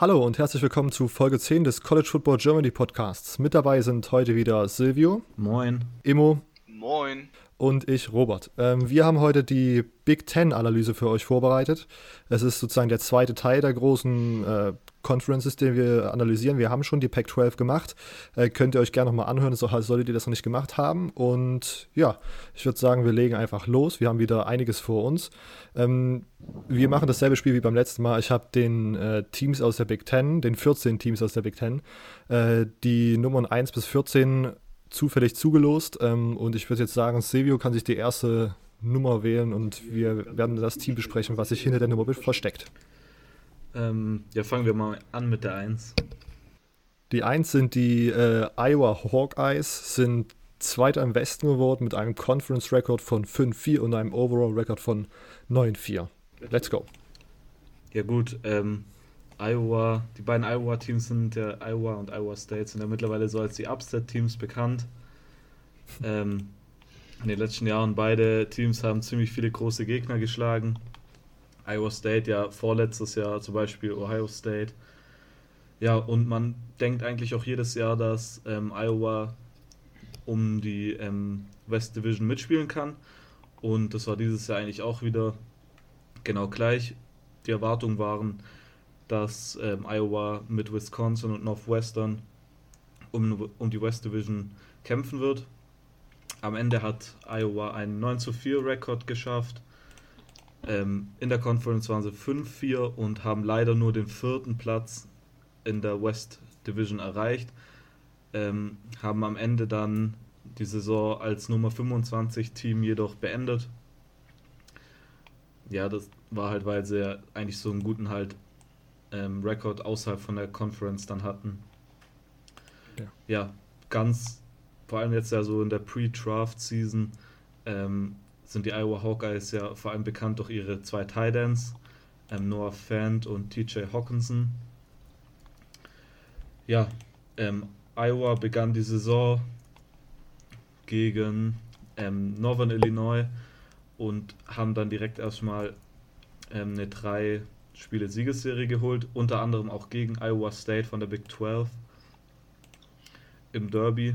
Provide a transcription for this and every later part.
Hallo und herzlich willkommen zu Folge 10 des College Football Germany Podcasts. Mit dabei sind heute wieder Silvio. Moin. Immo. Moin. Und ich, Robert. Ähm, wir haben heute die Big Ten-Analyse für euch vorbereitet. Es ist sozusagen der zweite Teil der großen äh, Conferences, den wir analysieren. Wir haben schon die Pac-12 gemacht. Äh, könnt ihr euch gerne nochmal anhören, so, solltet ihr das noch nicht gemacht haben. Und ja, ich würde sagen, wir legen einfach los. Wir haben wieder einiges vor uns. Ähm, wir machen dasselbe Spiel wie beim letzten Mal. Ich habe den äh, Teams aus der Big Ten, den 14 Teams aus der Big Ten, äh, die Nummern 1 bis 14 zufällig zugelost. Ähm, und ich würde jetzt sagen, Silvio kann sich die erste Nummer wählen und wir werden das Team besprechen, was sich hinter der Nummer versteckt. Ähm, ja, fangen wir mal an mit der 1. Die 1 sind die äh, Iowa Hawkeyes, sind Zweiter im Westen geworden mit einem Conference-Record von 5-4 und einem Overall-Record von 9-4. Let's go. Ja gut, ähm, Iowa, die beiden Iowa-Teams sind der Iowa und Iowa State sind ja mittlerweile so als die Upset-Teams bekannt. Ähm, in den letzten Jahren beide Teams haben ziemlich viele große Gegner geschlagen. Iowa State ja vorletztes Jahr zum Beispiel Ohio State. Ja, und man denkt eigentlich auch jedes Jahr, dass ähm, Iowa um die ähm, West Division mitspielen kann. Und das war dieses Jahr eigentlich auch wieder genau gleich. Die Erwartungen waren, dass ähm, Iowa mit Wisconsin und Northwestern um, um die West Division kämpfen wird. Am Ende hat Iowa einen 9 zu 4 Rekord geschafft ähm, in der Conference waren sie 5-4 und haben leider nur den vierten Platz in der West Division erreicht. Ähm, haben am Ende dann die Saison als Nummer 25 Team jedoch beendet. Ja, das war halt, weil sie eigentlich so einen guten halt ähm, Rekord außerhalb von der Conference dann hatten. Ja, ja ganz, vor allem jetzt ja so in der Pre-Draft-Season, ähm, sind die Iowa Hawkeyes ja vor allem bekannt durch ihre zwei Tidans, ähm, Noah Fant und TJ Hawkinson. Ja, ähm, Iowa begann die Saison gegen ähm, Northern Illinois und haben dann direkt erstmal ähm, eine drei Spiele Siegesserie geholt, unter anderem auch gegen Iowa State von der Big 12 im Derby.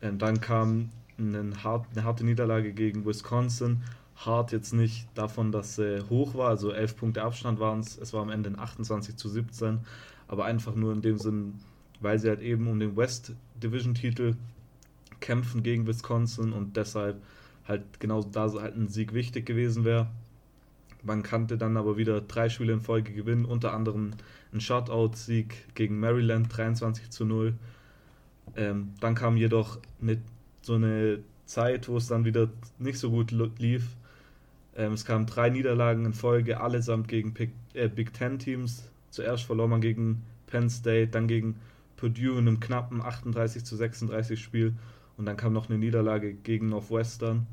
Und ähm, dann kam eine, hart, eine harte Niederlage gegen Wisconsin. Hart jetzt nicht davon, dass sie hoch war, also 11 Punkte Abstand waren es. Es war am Ende ein 28 zu 17, aber einfach nur in dem Sinn, weil sie halt eben um den West Division Titel kämpfen gegen Wisconsin und deshalb halt genau da halt ein Sieg wichtig gewesen wäre. Man kannte dann aber wieder drei Spiele in Folge gewinnen, unter anderem ein Shutout-Sieg gegen Maryland 23 zu 0. Ähm, dann kam jedoch eine so eine Zeit, wo es dann wieder nicht so gut lief. Ähm, es kamen drei Niederlagen in Folge, allesamt gegen Big, äh, Big Ten Teams. Zuerst verlor man gegen Penn State, dann gegen Purdue in einem knappen 38 zu 36 Spiel und dann kam noch eine Niederlage gegen Northwestern.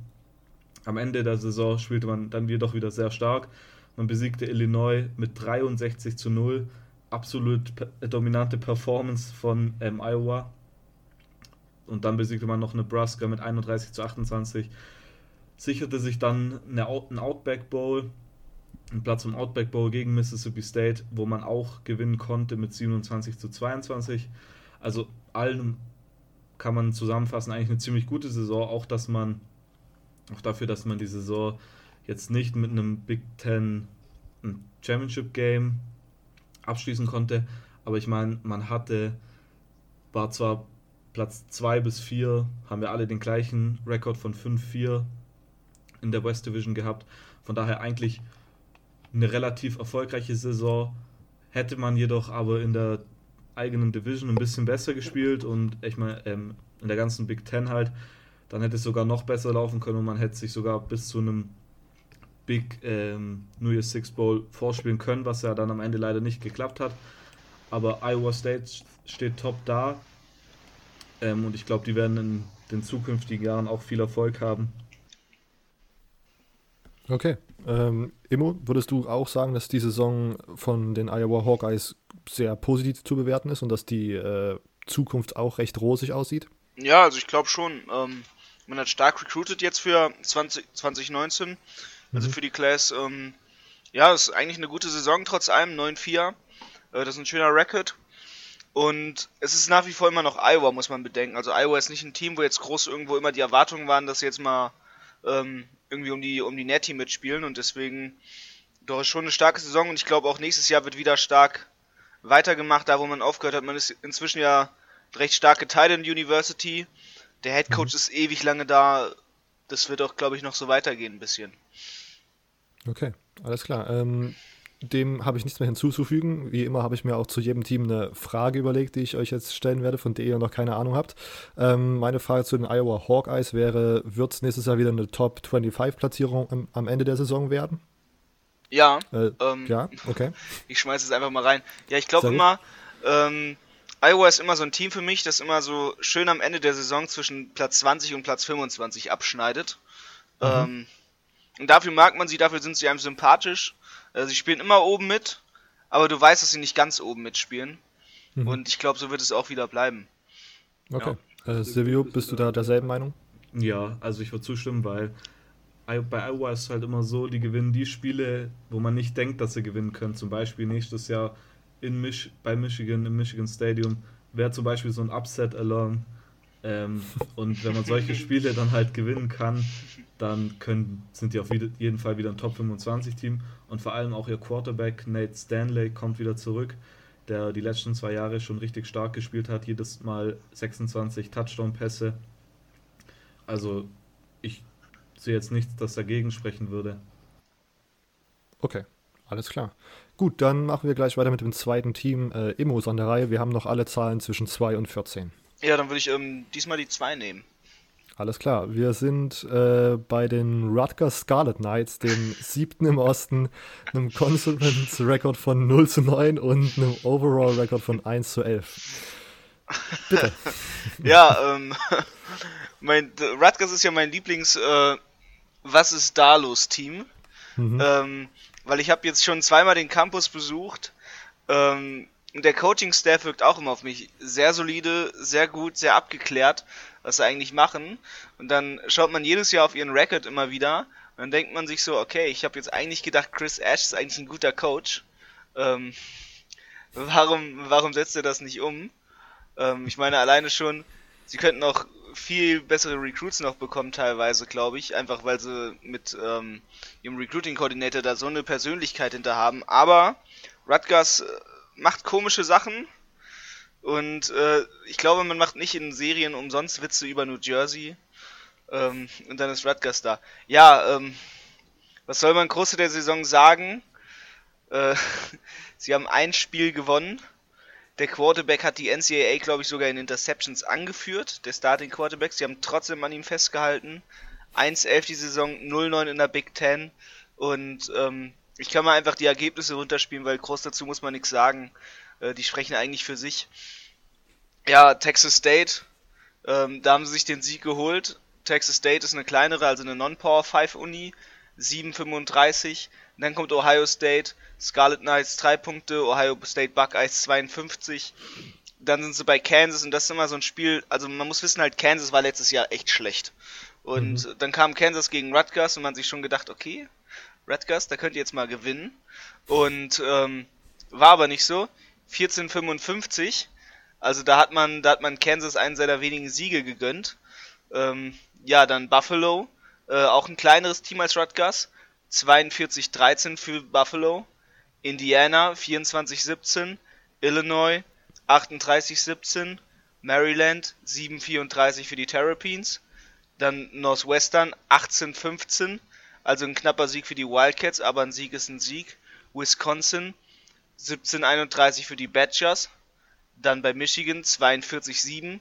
Am Ende der Saison spielte man dann jedoch wieder sehr stark. Man besiegte Illinois mit 63 zu 0. Absolut dominante Performance von ähm, Iowa und dann besiegte man noch Nebraska mit 31 zu 28. Sicherte sich dann eine Out einen Outback Bowl, einen Platz im Outback Bowl gegen Mississippi State, wo man auch gewinnen konnte mit 27 zu 22. Also allen kann man zusammenfassen, eigentlich eine ziemlich gute Saison, auch dass man, auch dafür, dass man die Saison jetzt nicht mit einem Big Ten Championship Game abschließen konnte, aber ich meine, man hatte, war zwar Platz 2 bis 4 haben wir alle den gleichen Rekord von 5-4 in der West Division gehabt. Von daher eigentlich eine relativ erfolgreiche Saison. Hätte man jedoch aber in der eigenen Division ein bisschen besser gespielt und ich meine, ähm, in der ganzen Big Ten halt, dann hätte es sogar noch besser laufen können und man hätte sich sogar bis zu einem Big ähm, New Year's Six Bowl vorspielen können, was ja dann am Ende leider nicht geklappt hat. Aber Iowa State steht top da, ähm, und ich glaube, die werden in den zukünftigen Jahren auch viel Erfolg haben. Okay. Ähm, Immo, würdest du auch sagen, dass die Saison von den Iowa Hawkeyes sehr positiv zu bewerten ist und dass die äh, Zukunft auch recht rosig aussieht? Ja, also ich glaube schon. Ähm, man hat stark recruited jetzt für 20, 2019, also mhm. für die Class. Ähm, ja, ist eigentlich eine gute Saison trotz allem, 9-4. Äh, das ist ein schöner Record. Und es ist nach wie vor immer noch Iowa, muss man bedenken. Also Iowa ist nicht ein Team, wo jetzt groß irgendwo immer die Erwartungen waren, dass sie jetzt mal ähm, irgendwie um die, um die Netty mitspielen. Und deswegen doch ist schon eine starke Saison. Und ich glaube auch nächstes Jahr wird wieder stark weitergemacht, da wo man aufgehört hat. Man ist inzwischen ja recht stark geteilt in University. Der Head Coach mhm. ist ewig lange da. Das wird auch, glaube ich, noch so weitergehen ein bisschen. Okay, alles klar. Ähm, dem habe ich nichts mehr hinzuzufügen. Wie immer habe ich mir auch zu jedem Team eine Frage überlegt, die ich euch jetzt stellen werde, von der ihr noch keine Ahnung habt. Ähm, meine Frage zu den Iowa Hawkeyes wäre: Wird es nächstes Jahr wieder eine Top 25-Platzierung am, am, Ende der Saison werden? Ja. Äh, ähm, ja, okay. Ich schmeiße es einfach mal rein. Ja, ich glaube immer, ähm, Iowa ist immer so ein Team für mich, das immer so schön am Ende der Saison zwischen Platz 20 und Platz 25 abschneidet. Mhm. Ähm, und dafür mag man sie, dafür sind sie einem sympathisch. Äh, sie spielen immer oben mit, aber du weißt, dass sie nicht ganz oben mitspielen. Mhm. Und ich glaube, so wird es auch wieder bleiben. Okay. Ja. Äh, Silvio, bist du da derselben Meinung? Ja, also ich würde zustimmen, weil bei Iowa ist es halt immer so, die gewinnen die Spiele, wo man nicht denkt, dass sie gewinnen können. Zum Beispiel nächstes Jahr in Mich bei Michigan, im Michigan Stadium, wäre zum Beispiel so ein Upset along. Ähm, und wenn man solche Spiele dann halt gewinnen kann, dann können, sind die auf jeden Fall wieder ein Top 25 Team. Und vor allem auch ihr Quarterback Nate Stanley kommt wieder zurück, der die letzten zwei Jahre schon richtig stark gespielt hat. Jedes Mal 26 Touchdown-Pässe. Also ich sehe jetzt nichts, das dagegen sprechen würde. Okay, alles klar. Gut, dann machen wir gleich weiter mit dem zweiten Team äh, Immos an der Reihe. Wir haben noch alle Zahlen zwischen 2 und 14. Ja, dann würde ich ähm, diesmal die 2 nehmen. Alles klar, wir sind äh, bei den Rutgers Scarlet Knights, dem siebten im Osten, einem Conference Record von 0 zu 9 und einem Overall Record von 1 zu 11. Bitte. ja, ähm, mein, Rutgers ist ja mein Lieblings äh, Was ist da los Team. Mhm. Ähm, weil ich habe jetzt schon zweimal den Campus besucht. Ähm, der Coaching-Staff wirkt auch immer auf mich sehr solide, sehr gut, sehr abgeklärt, was sie eigentlich machen. Und dann schaut man jedes Jahr auf ihren Record immer wieder. Und dann denkt man sich so, okay, ich habe jetzt eigentlich gedacht, Chris Ash ist eigentlich ein guter Coach. Ähm, warum, warum setzt er das nicht um? Ähm, ich meine, alleine schon, sie könnten auch viel bessere Recruits noch bekommen, teilweise, glaube ich. Einfach weil sie mit ähm, ihrem Recruiting-Coordinator da so eine Persönlichkeit hinter haben. Aber Rutgers äh, macht komische Sachen. Und äh, ich glaube, man macht nicht in Serien umsonst Witze über New Jersey. Ähm, und dann ist Rutgers da. Ja, ähm, was soll man große der Saison sagen? Äh, sie haben ein Spiel gewonnen der Quarterback hat die NCAA, glaube ich, sogar in Interceptions angeführt, der Starting Quarterback. Sie haben trotzdem an ihm festgehalten. 1-11 die Saison, 0-9 in der Big Ten. Und ähm, ich kann mal einfach die Ergebnisse runterspielen, weil groß dazu muss man nichts sagen. Äh, die sprechen eigentlich für sich. Ja, Texas State, ähm, da haben sie sich den Sieg geholt. Texas State ist eine kleinere, also eine Non-Power 5 Uni. 7,35. Dann kommt Ohio State, Scarlet Knights 3 Punkte, Ohio State Buckeyes 52. Dann sind sie bei Kansas und das ist immer so ein Spiel, also man muss wissen halt, Kansas war letztes Jahr echt schlecht. Und mhm. dann kam Kansas gegen Rutgers und man sich schon gedacht, okay, Rutgers, da könnt ihr jetzt mal gewinnen. Und ähm, war aber nicht so. 14:55. Also da hat man, da hat man Kansas einen seiner wenigen Siege gegönnt. Ähm, ja, dann Buffalo, äh, auch ein kleineres Team als Rutgers. 42-13 für Buffalo. Indiana 24-17, Illinois 38-17, Maryland 7-34 für die Terrapins, dann Northwestern 18-15, also ein knapper Sieg für die Wildcats, aber ein Sieg ist ein Sieg. Wisconsin 17-31 für die Badgers, dann bei Michigan 42-7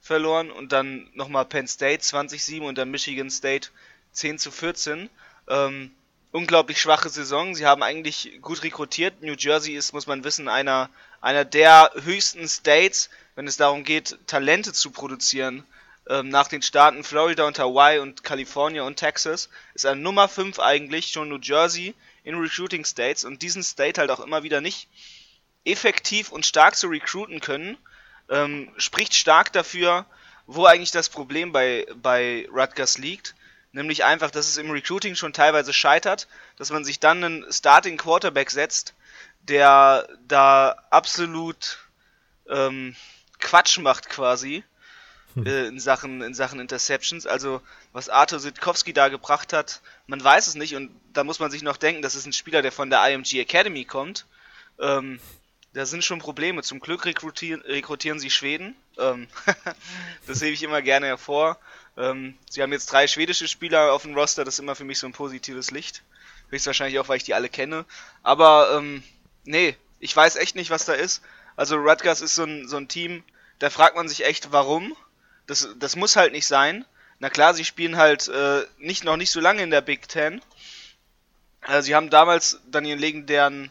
verloren und dann nochmal Penn State 20-7 und dann Michigan State 10 14. Ähm, unglaublich schwache Saison. Sie haben eigentlich gut rekrutiert. New Jersey ist, muss man wissen, einer, einer der höchsten States, wenn es darum geht, Talente zu produzieren. Ähm, nach den Staaten Florida und Hawaii und California und Texas ist an Nummer 5 eigentlich schon New Jersey in Recruiting States und diesen State halt auch immer wieder nicht effektiv und stark zu recruiten können, ähm, spricht stark dafür, wo eigentlich das Problem bei, bei Rutgers liegt. Nämlich einfach, dass es im Recruiting schon teilweise scheitert, dass man sich dann einen Starting Quarterback setzt, der da absolut ähm, Quatsch macht quasi hm. äh, in Sachen in Sachen Interceptions. Also was Arthur Sitkowski da gebracht hat, man weiß es nicht und da muss man sich noch denken, das ist ein Spieler, der von der IMG Academy kommt. Ähm, da sind schon Probleme. Zum Glück rekrutieren, rekrutieren sie Schweden. Ähm, das hebe ich immer gerne hervor. Ähm, sie haben jetzt drei schwedische Spieler auf dem Roster, das ist immer für mich so ein positives Licht. Höchstwahrscheinlich auch, weil ich die alle kenne. Aber ähm, nee, ich weiß echt nicht, was da ist. Also Rutgers ist so ein, so ein Team, da fragt man sich echt, warum. Das, das muss halt nicht sein. Na klar, sie spielen halt äh, nicht noch nicht so lange in der Big Ten. Also sie haben damals dann ihren legendären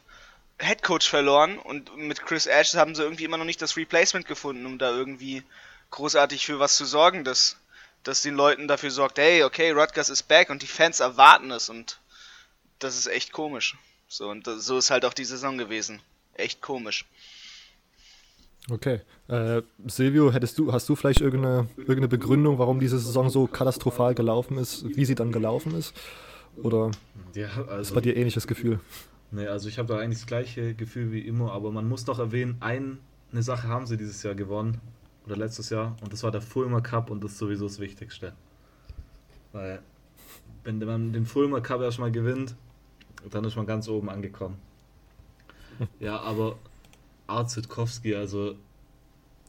Headcoach verloren und mit Chris Ash haben sie irgendwie immer noch nicht das Replacement gefunden, um da irgendwie großartig für was zu sorgen, dass, dass den Leuten dafür sorgt, hey, okay, Rutgers ist back und die Fans erwarten es und das ist echt komisch. So, und so ist halt auch die Saison gewesen. Echt komisch. Okay. Äh, Silvio, hättest du, hast du vielleicht irgendeine, irgendeine Begründung, warum diese Saison so katastrophal gelaufen ist, wie sie dann gelaufen ist? Oder ja, also, ist bei dir ähnliches Gefühl? Nee, also ich habe da eigentlich das gleiche Gefühl wie immer, aber man muss doch erwähnen, ein, eine Sache haben sie dieses Jahr gewonnen, oder letztes Jahr, und das war der Fulmer Cup und das ist sowieso das Wichtigste. Weil, wenn man den Fulmer Cup erstmal gewinnt, dann ist man ganz oben angekommen. Ja, aber Art Zitkowski, also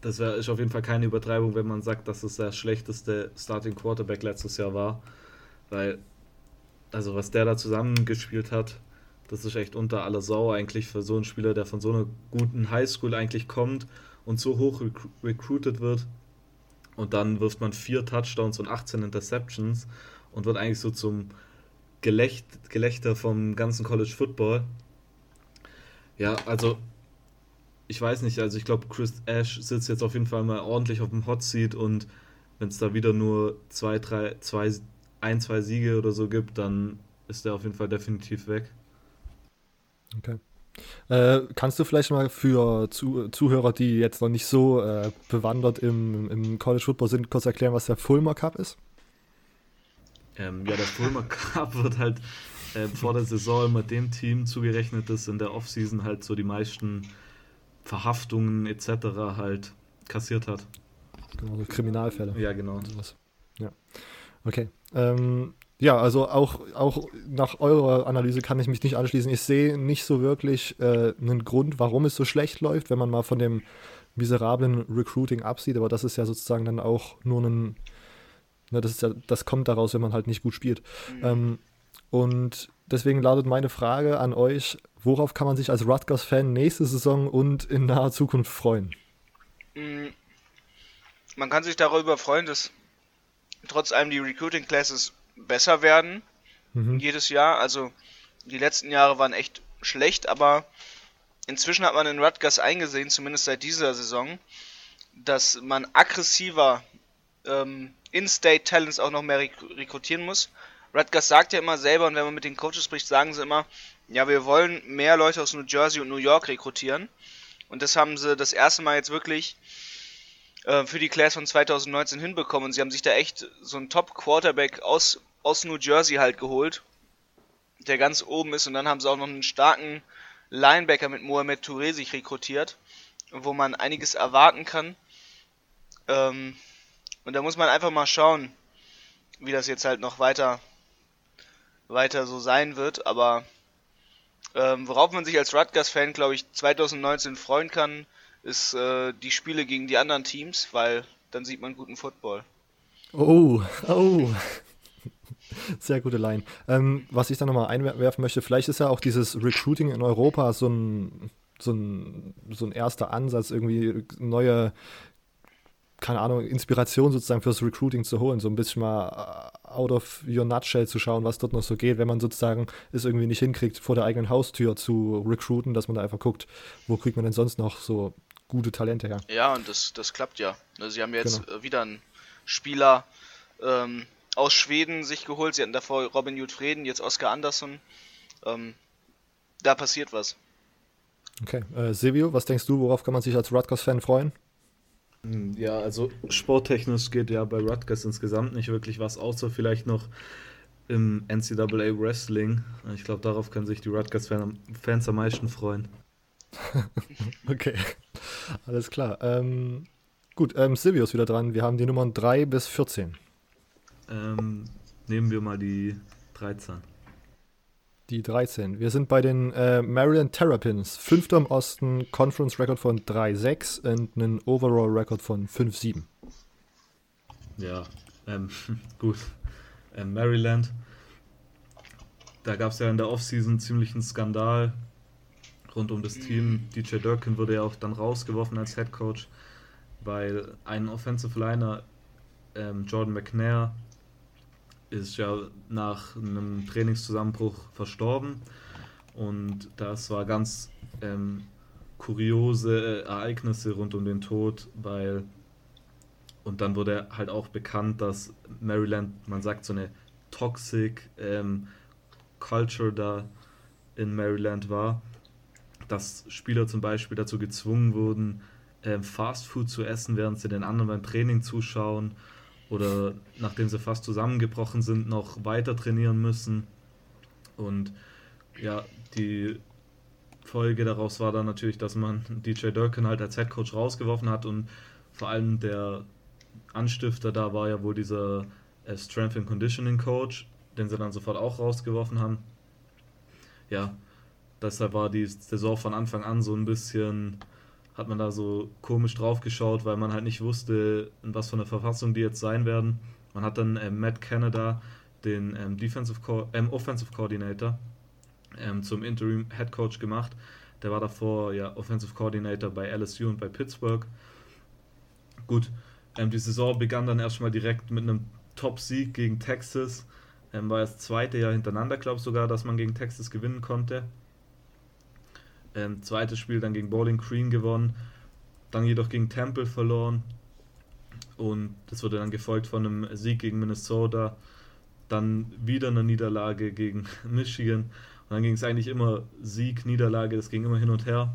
das wär, ist auf jeden Fall keine Übertreibung, wenn man sagt, dass es der schlechteste Starting Quarterback letztes Jahr war. Weil, also was der da zusammengespielt hat, das ist echt unter aller Sau eigentlich für so einen Spieler, der von so einer guten Highschool eigentlich kommt und so hoch rec recruited wird. Und dann wirft man vier Touchdowns und 18 Interceptions und wird eigentlich so zum Gelächt Gelächter vom ganzen College Football. Ja, also ich weiß nicht, also ich glaube, Chris Ash sitzt jetzt auf jeden Fall mal ordentlich auf dem Hot Seat und wenn es da wieder nur zwei, drei, zwei, ein, zwei Siege oder so gibt, dann ist er auf jeden Fall definitiv weg. Okay. Äh, kannst du vielleicht mal für Zu Zuhörer, die jetzt noch nicht so äh, bewandert im, im College Football sind, kurz erklären, was der Fulmer Cup ist? Ähm, ja, der Fulmer Cup wird halt äh, vor der Saison immer dem Team zugerechnet, das in der Offseason halt so die meisten Verhaftungen etc. halt kassiert hat. Genau, so Kriminalfälle. Ja, genau. Ja. Okay. Ähm, ja, also auch, auch nach eurer Analyse kann ich mich nicht anschließen. Ich sehe nicht so wirklich äh, einen Grund, warum es so schlecht läuft, wenn man mal von dem miserablen Recruiting absieht. Aber das ist ja sozusagen dann auch nur ein. Ne, das, ist ja, das kommt daraus, wenn man halt nicht gut spielt. Mhm. Ähm, und deswegen lautet meine Frage an euch: Worauf kann man sich als Rutgers-Fan nächste Saison und in naher Zukunft freuen? Mhm. Man kann sich darüber freuen, dass trotz allem die Recruiting Classes besser werden mhm. jedes Jahr. Also die letzten Jahre waren echt schlecht, aber inzwischen hat man in Rutgers eingesehen, zumindest seit dieser Saison, dass man aggressiver ähm, In-State Talents auch noch mehr rek rekrutieren muss. Rutgers sagt ja immer selber, und wenn man mit den Coaches spricht, sagen sie immer, ja, wir wollen mehr Leute aus New Jersey und New York rekrutieren. Und das haben sie das erste Mal jetzt wirklich äh, für die Class von 2019 hinbekommen. Und sie haben sich da echt so einen Top-Quarterback aus, aus New Jersey halt geholt, der ganz oben ist. Und dann haben sie auch noch einen starken Linebacker mit Mohamed Touré sich rekrutiert, wo man einiges erwarten kann. Ähm, und da muss man einfach mal schauen, wie das jetzt halt noch weiter, weiter so sein wird. Aber ähm, worauf man sich als Rutgers-Fan, glaube ich, 2019 freuen kann, ist äh, die Spiele gegen die anderen Teams, weil dann sieht man guten Football. Oh, oh. Sehr gute Line. Ähm, was ich da nochmal einwerfen möchte, vielleicht ist ja auch dieses Recruiting in Europa so ein, so ein, so ein erster Ansatz, irgendwie neue, keine Ahnung, Inspiration sozusagen fürs Recruiting zu holen, so ein bisschen mal äh, out of your nutshell zu schauen, was dort noch so geht, wenn man sozusagen es irgendwie nicht hinkriegt, vor der eigenen Haustür zu recruiten, dass man da einfach guckt, wo kriegt man denn sonst noch so gute Talente her. Ja, und das, das klappt ja. Also sie haben jetzt genau. Äh, wieder einen Spieler ähm, aus Schweden sich geholt. Sie hatten davor Robin Jutfreden, jetzt Oscar Andersson. Ähm, da passiert was. Okay. Äh, Silvio, was denkst du, worauf kann man sich als Rutgers-Fan freuen? Ja, also sporttechnisch geht ja bei Rutgers insgesamt nicht wirklich was, außer vielleicht noch im NCAA Wrestling. Ich glaube, darauf können sich die Rutgers-Fans am meisten freuen. okay, alles klar. Ähm, gut, ähm, Silvio ist wieder dran. Wir haben die Nummern 3 bis 14. Ähm, nehmen wir mal die 13. Die 13. Wir sind bei den äh, Maryland Terrapins. Fünfter im Osten, Conference Record von 3-6 und einen Overall Record von 5-7. Ja, ähm, gut. Ähm, Maryland, da gab es ja in der Offseason ziemlich einen Skandal rund um das Team. DJ Durkin wurde ja auch dann rausgeworfen als Head Coach, weil ein Offensive Liner, ähm, Jordan McNair, ist ja nach einem Trainingszusammenbruch verstorben. Und das war ganz ähm, kuriose Ereignisse rund um den Tod, weil und dann wurde halt auch bekannt, dass Maryland, man sagt, so eine toxic ähm, Culture da in Maryland war, dass Spieler zum Beispiel dazu gezwungen wurden, ähm, Fast Food zu essen, während sie den anderen beim Training zuschauen oder nachdem sie fast zusammengebrochen sind, noch weiter trainieren müssen. Und ja, die Folge daraus war dann natürlich, dass man DJ Durkin halt als Head Coach rausgeworfen hat und vor allem der Anstifter da war ja wohl dieser äh, Strength and Conditioning Coach, den sie dann sofort auch rausgeworfen haben. Ja, deshalb war die Saison von Anfang an so ein bisschen hat man da so komisch drauf geschaut, weil man halt nicht wusste, in was für eine Verfassung die jetzt sein werden. Man hat dann ähm, Matt Canada, den ähm, Defensive Co ähm, Offensive Coordinator, ähm, zum Interim Head Coach gemacht. Der war davor ja Offensive Coordinator bei LSU und bei Pittsburgh. Gut, ähm, die Saison begann dann erstmal direkt mit einem Top-Sieg gegen Texas. Ähm, war das zweite Jahr hintereinander, glaube ich sogar, dass man gegen Texas gewinnen konnte. Ähm, zweites Spiel dann gegen Bowling Green gewonnen, dann jedoch gegen Temple verloren. Und das wurde dann gefolgt von einem Sieg gegen Minnesota, dann wieder eine Niederlage gegen Michigan. Und dann ging es eigentlich immer Sieg, Niederlage, das ging immer hin und her.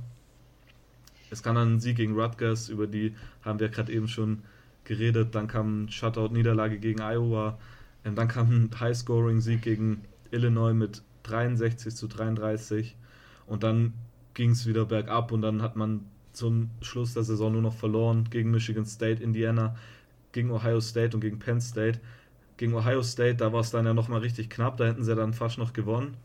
Es kam dann ein Sieg gegen Rutgers, über die haben wir gerade eben schon geredet. Dann kam ein Shutout-Niederlage gegen Iowa. Ähm, dann kam ein High-Scoring-Sieg gegen Illinois mit 63 zu 33. Und dann ging es wieder bergab und dann hat man zum Schluss der Saison nur noch verloren gegen Michigan State, Indiana, gegen Ohio State und gegen Penn State. Gegen Ohio State, da war es dann ja nochmal richtig knapp, da hätten sie dann fast noch gewonnen.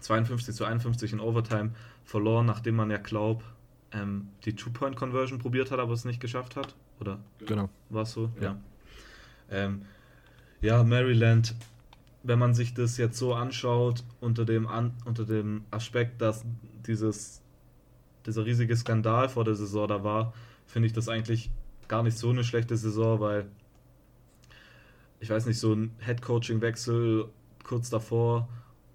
52 zu 51 in Overtime verloren, nachdem man ja glaubt, ähm, die Two-Point-Conversion probiert hat, aber es nicht geschafft hat. Oder? Genau. War es so? Ja. Ja. Ähm, ja, Maryland wenn man sich das jetzt so anschaut, unter dem, An unter dem Aspekt, dass dieses, dieser riesige Skandal vor der Saison da war, finde ich das eigentlich gar nicht so eine schlechte Saison, weil ich weiß nicht, so ein Head-Coaching-Wechsel kurz davor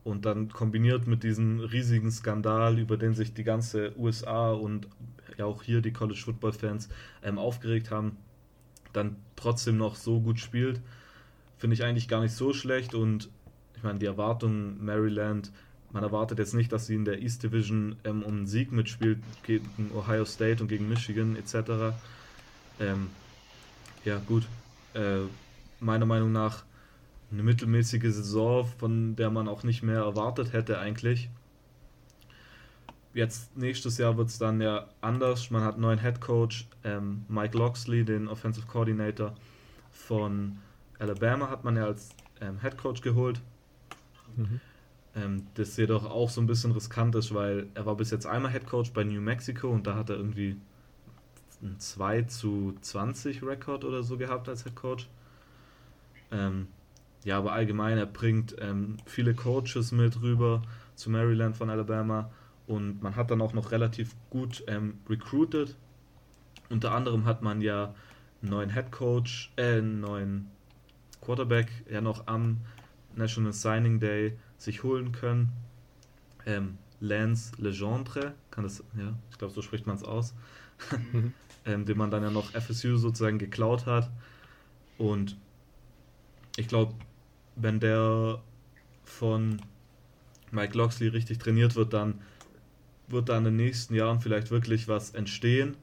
und dann kombiniert mit diesem riesigen Skandal, über den sich die ganze USA und ja auch hier die College Football-Fans ähm, aufgeregt haben, dann trotzdem noch so gut spielt finde ich eigentlich gar nicht so schlecht und ich meine, die Erwartung Maryland, man erwartet jetzt nicht, dass sie in der East Division ähm, um einen Sieg mitspielt gegen Ohio State und gegen Michigan etc. Ähm, ja, gut. Äh, meiner Meinung nach eine mittelmäßige Saison, von der man auch nicht mehr erwartet hätte eigentlich. Jetzt nächstes Jahr wird es dann ja anders. Man hat einen neuen Head Coach, ähm, Mike Loxley, den Offensive Coordinator von Alabama hat man ja als ähm, Head Coach geholt. Mhm. Ähm, das jedoch auch so ein bisschen riskant ist, weil er war bis jetzt einmal Head Coach bei New Mexico und da hat er irgendwie ein 2 zu 20 Rekord oder so gehabt als Head Coach. Ähm, ja, aber allgemein, er bringt ähm, viele Coaches mit rüber zu Maryland von Alabama und man hat dann auch noch relativ gut ähm, recruited. Unter anderem hat man ja einen neuen Head Coach, äh, einen neuen Quarterback ja noch am National Signing Day sich holen können. Ähm, Lance Legendre, kann das, ja, ich glaube, so spricht man es aus, mhm. ähm, den man dann ja noch FSU sozusagen geklaut hat. Und ich glaube, wenn der von Mike Loxley richtig trainiert wird, dann wird da in den nächsten Jahren vielleicht wirklich was entstehen.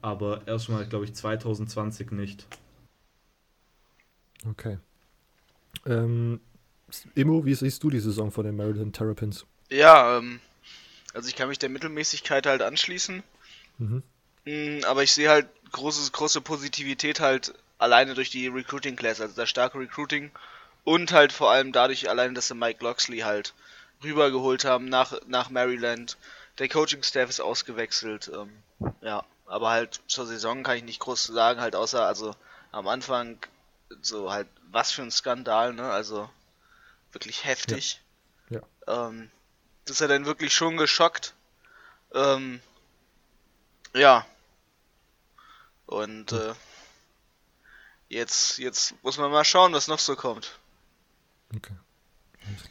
Aber erstmal, glaube ich, 2020 nicht. Okay. Ähm, Immo, wie siehst du die Saison von den Maryland Terrapins? Ja, ähm, Also ich kann mich der Mittelmäßigkeit halt anschließen. Mhm. Mm, aber ich sehe halt große, große Positivität halt alleine durch die Recruiting Class, also das starke Recruiting und halt vor allem dadurch allein, dass sie Mike Loxley halt rübergeholt haben nach, nach Maryland. Der Coaching Staff ist ausgewechselt. Ähm, ja, aber halt zur Saison kann ich nicht groß sagen, halt außer also am Anfang so halt was für ein Skandal, ne? Also wirklich heftig. Ja. ja. Ähm, das hat dann wirklich schon geschockt. Ähm, ja. Und äh, jetzt, jetzt muss man mal schauen, was noch so kommt. Okay.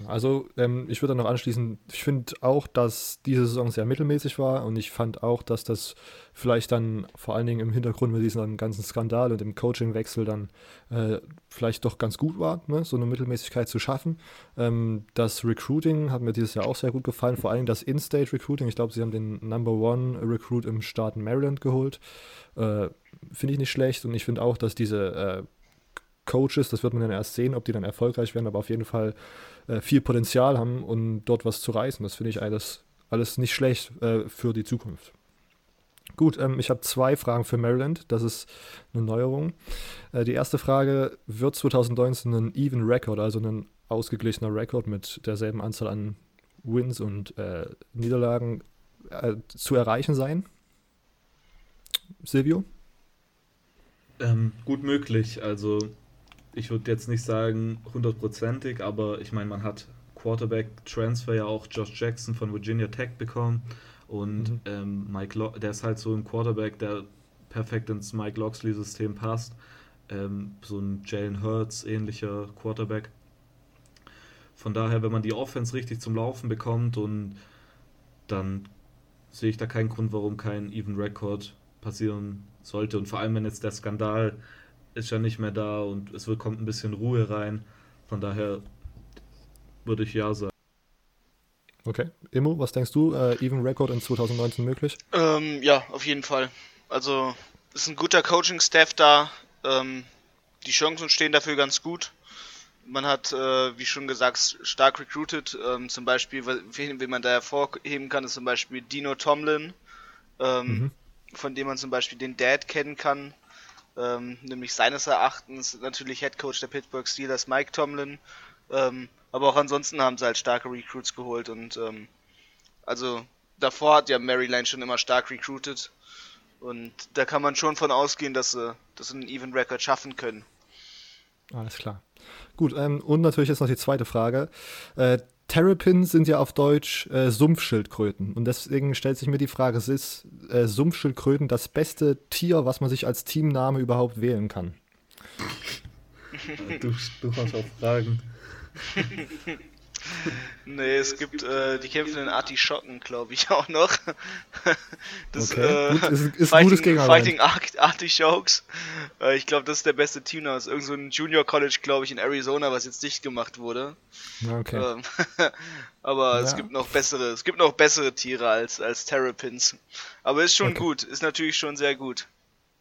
Also ähm, ich würde noch anschließen, ich finde auch, dass diese Saison sehr mittelmäßig war und ich fand auch, dass das vielleicht dann vor allen Dingen im Hintergrund mit diesem ganzen Skandal und dem Coachingwechsel dann äh, vielleicht doch ganz gut war, ne? so eine Mittelmäßigkeit zu schaffen. Ähm, das Recruiting hat mir dieses Jahr auch sehr gut gefallen, vor allem das In-State Recruiting. Ich glaube, sie haben den Number One Recruit im Staat Maryland geholt. Äh, finde ich nicht schlecht und ich finde auch, dass diese äh, Coaches, das wird man dann erst sehen, ob die dann erfolgreich werden, aber auf jeden Fall äh, viel Potenzial haben und dort was zu reißen. Das finde ich alles, alles nicht schlecht äh, für die Zukunft. Gut, ähm, ich habe zwei Fragen für Maryland. Das ist eine Neuerung. Äh, die erste Frage: Wird 2019 ein Even Record, also ein ausgeglichener Rekord mit derselben Anzahl an Wins und äh, Niederlagen äh, zu erreichen sein? Silvio? Ähm, gut möglich. Also ich würde jetzt nicht sagen hundertprozentig, aber ich meine, man hat Quarterback-Transfer ja auch Josh Jackson von Virginia Tech bekommen und mhm. ähm, Mike Lo der ist halt so ein Quarterback, der perfekt ins Mike Loxley-System passt. Ähm, so ein Jalen Hurts ähnlicher Quarterback. Von daher, wenn man die Offense richtig zum Laufen bekommt und dann sehe ich da keinen Grund, warum kein Even Record passieren sollte. Und vor allem, wenn jetzt der Skandal ist ja nicht mehr da und es wird, kommt ein bisschen Ruhe rein. Von daher würde ich ja sagen. Okay. Immo, was denkst du? Äh, Even Record in 2019 möglich? Ähm, ja, auf jeden Fall. Also, es ist ein guter Coaching-Staff da. Ähm, die Chancen stehen dafür ganz gut. Man hat, äh, wie schon gesagt, stark recruited. Ähm, zum Beispiel, wen, wen man da hervorheben kann, ist zum Beispiel Dino Tomlin, ähm, mhm. von dem man zum Beispiel den Dad kennen kann ähm, nämlich seines Erachtens natürlich Head Coach der Pittsburgh Steelers Mike Tomlin. Ähm, aber auch ansonsten haben sie halt starke Recruits geholt und ähm, also davor hat ja Maryland schon immer stark recruited und da kann man schon von ausgehen, dass sie, dass sie einen Even Record schaffen können. Alles klar. Gut, ähm, und natürlich jetzt noch die zweite Frage. Äh, Terrapins sind ja auf Deutsch äh, Sumpfschildkröten. Und deswegen stellt sich mir die Frage, ist äh, Sumpfschildkröten das beste Tier, was man sich als Teamname überhaupt wählen kann? Du, du hast auch Fragen. nee, es gibt äh, die kämpfenden Artischocken, glaube ich, auch noch. das okay. äh, Gut, ist, ist Fighting, gutes Fighting Artichokes. Äh, ich glaube, das ist der beste. Das ist irgend so ein Junior College, glaube ich, in Arizona, was jetzt dicht gemacht wurde. Okay. Ähm, aber ja. es gibt noch bessere, es gibt noch bessere Tiere als, als Terrapins. Aber ist schon okay. gut, ist natürlich schon sehr gut.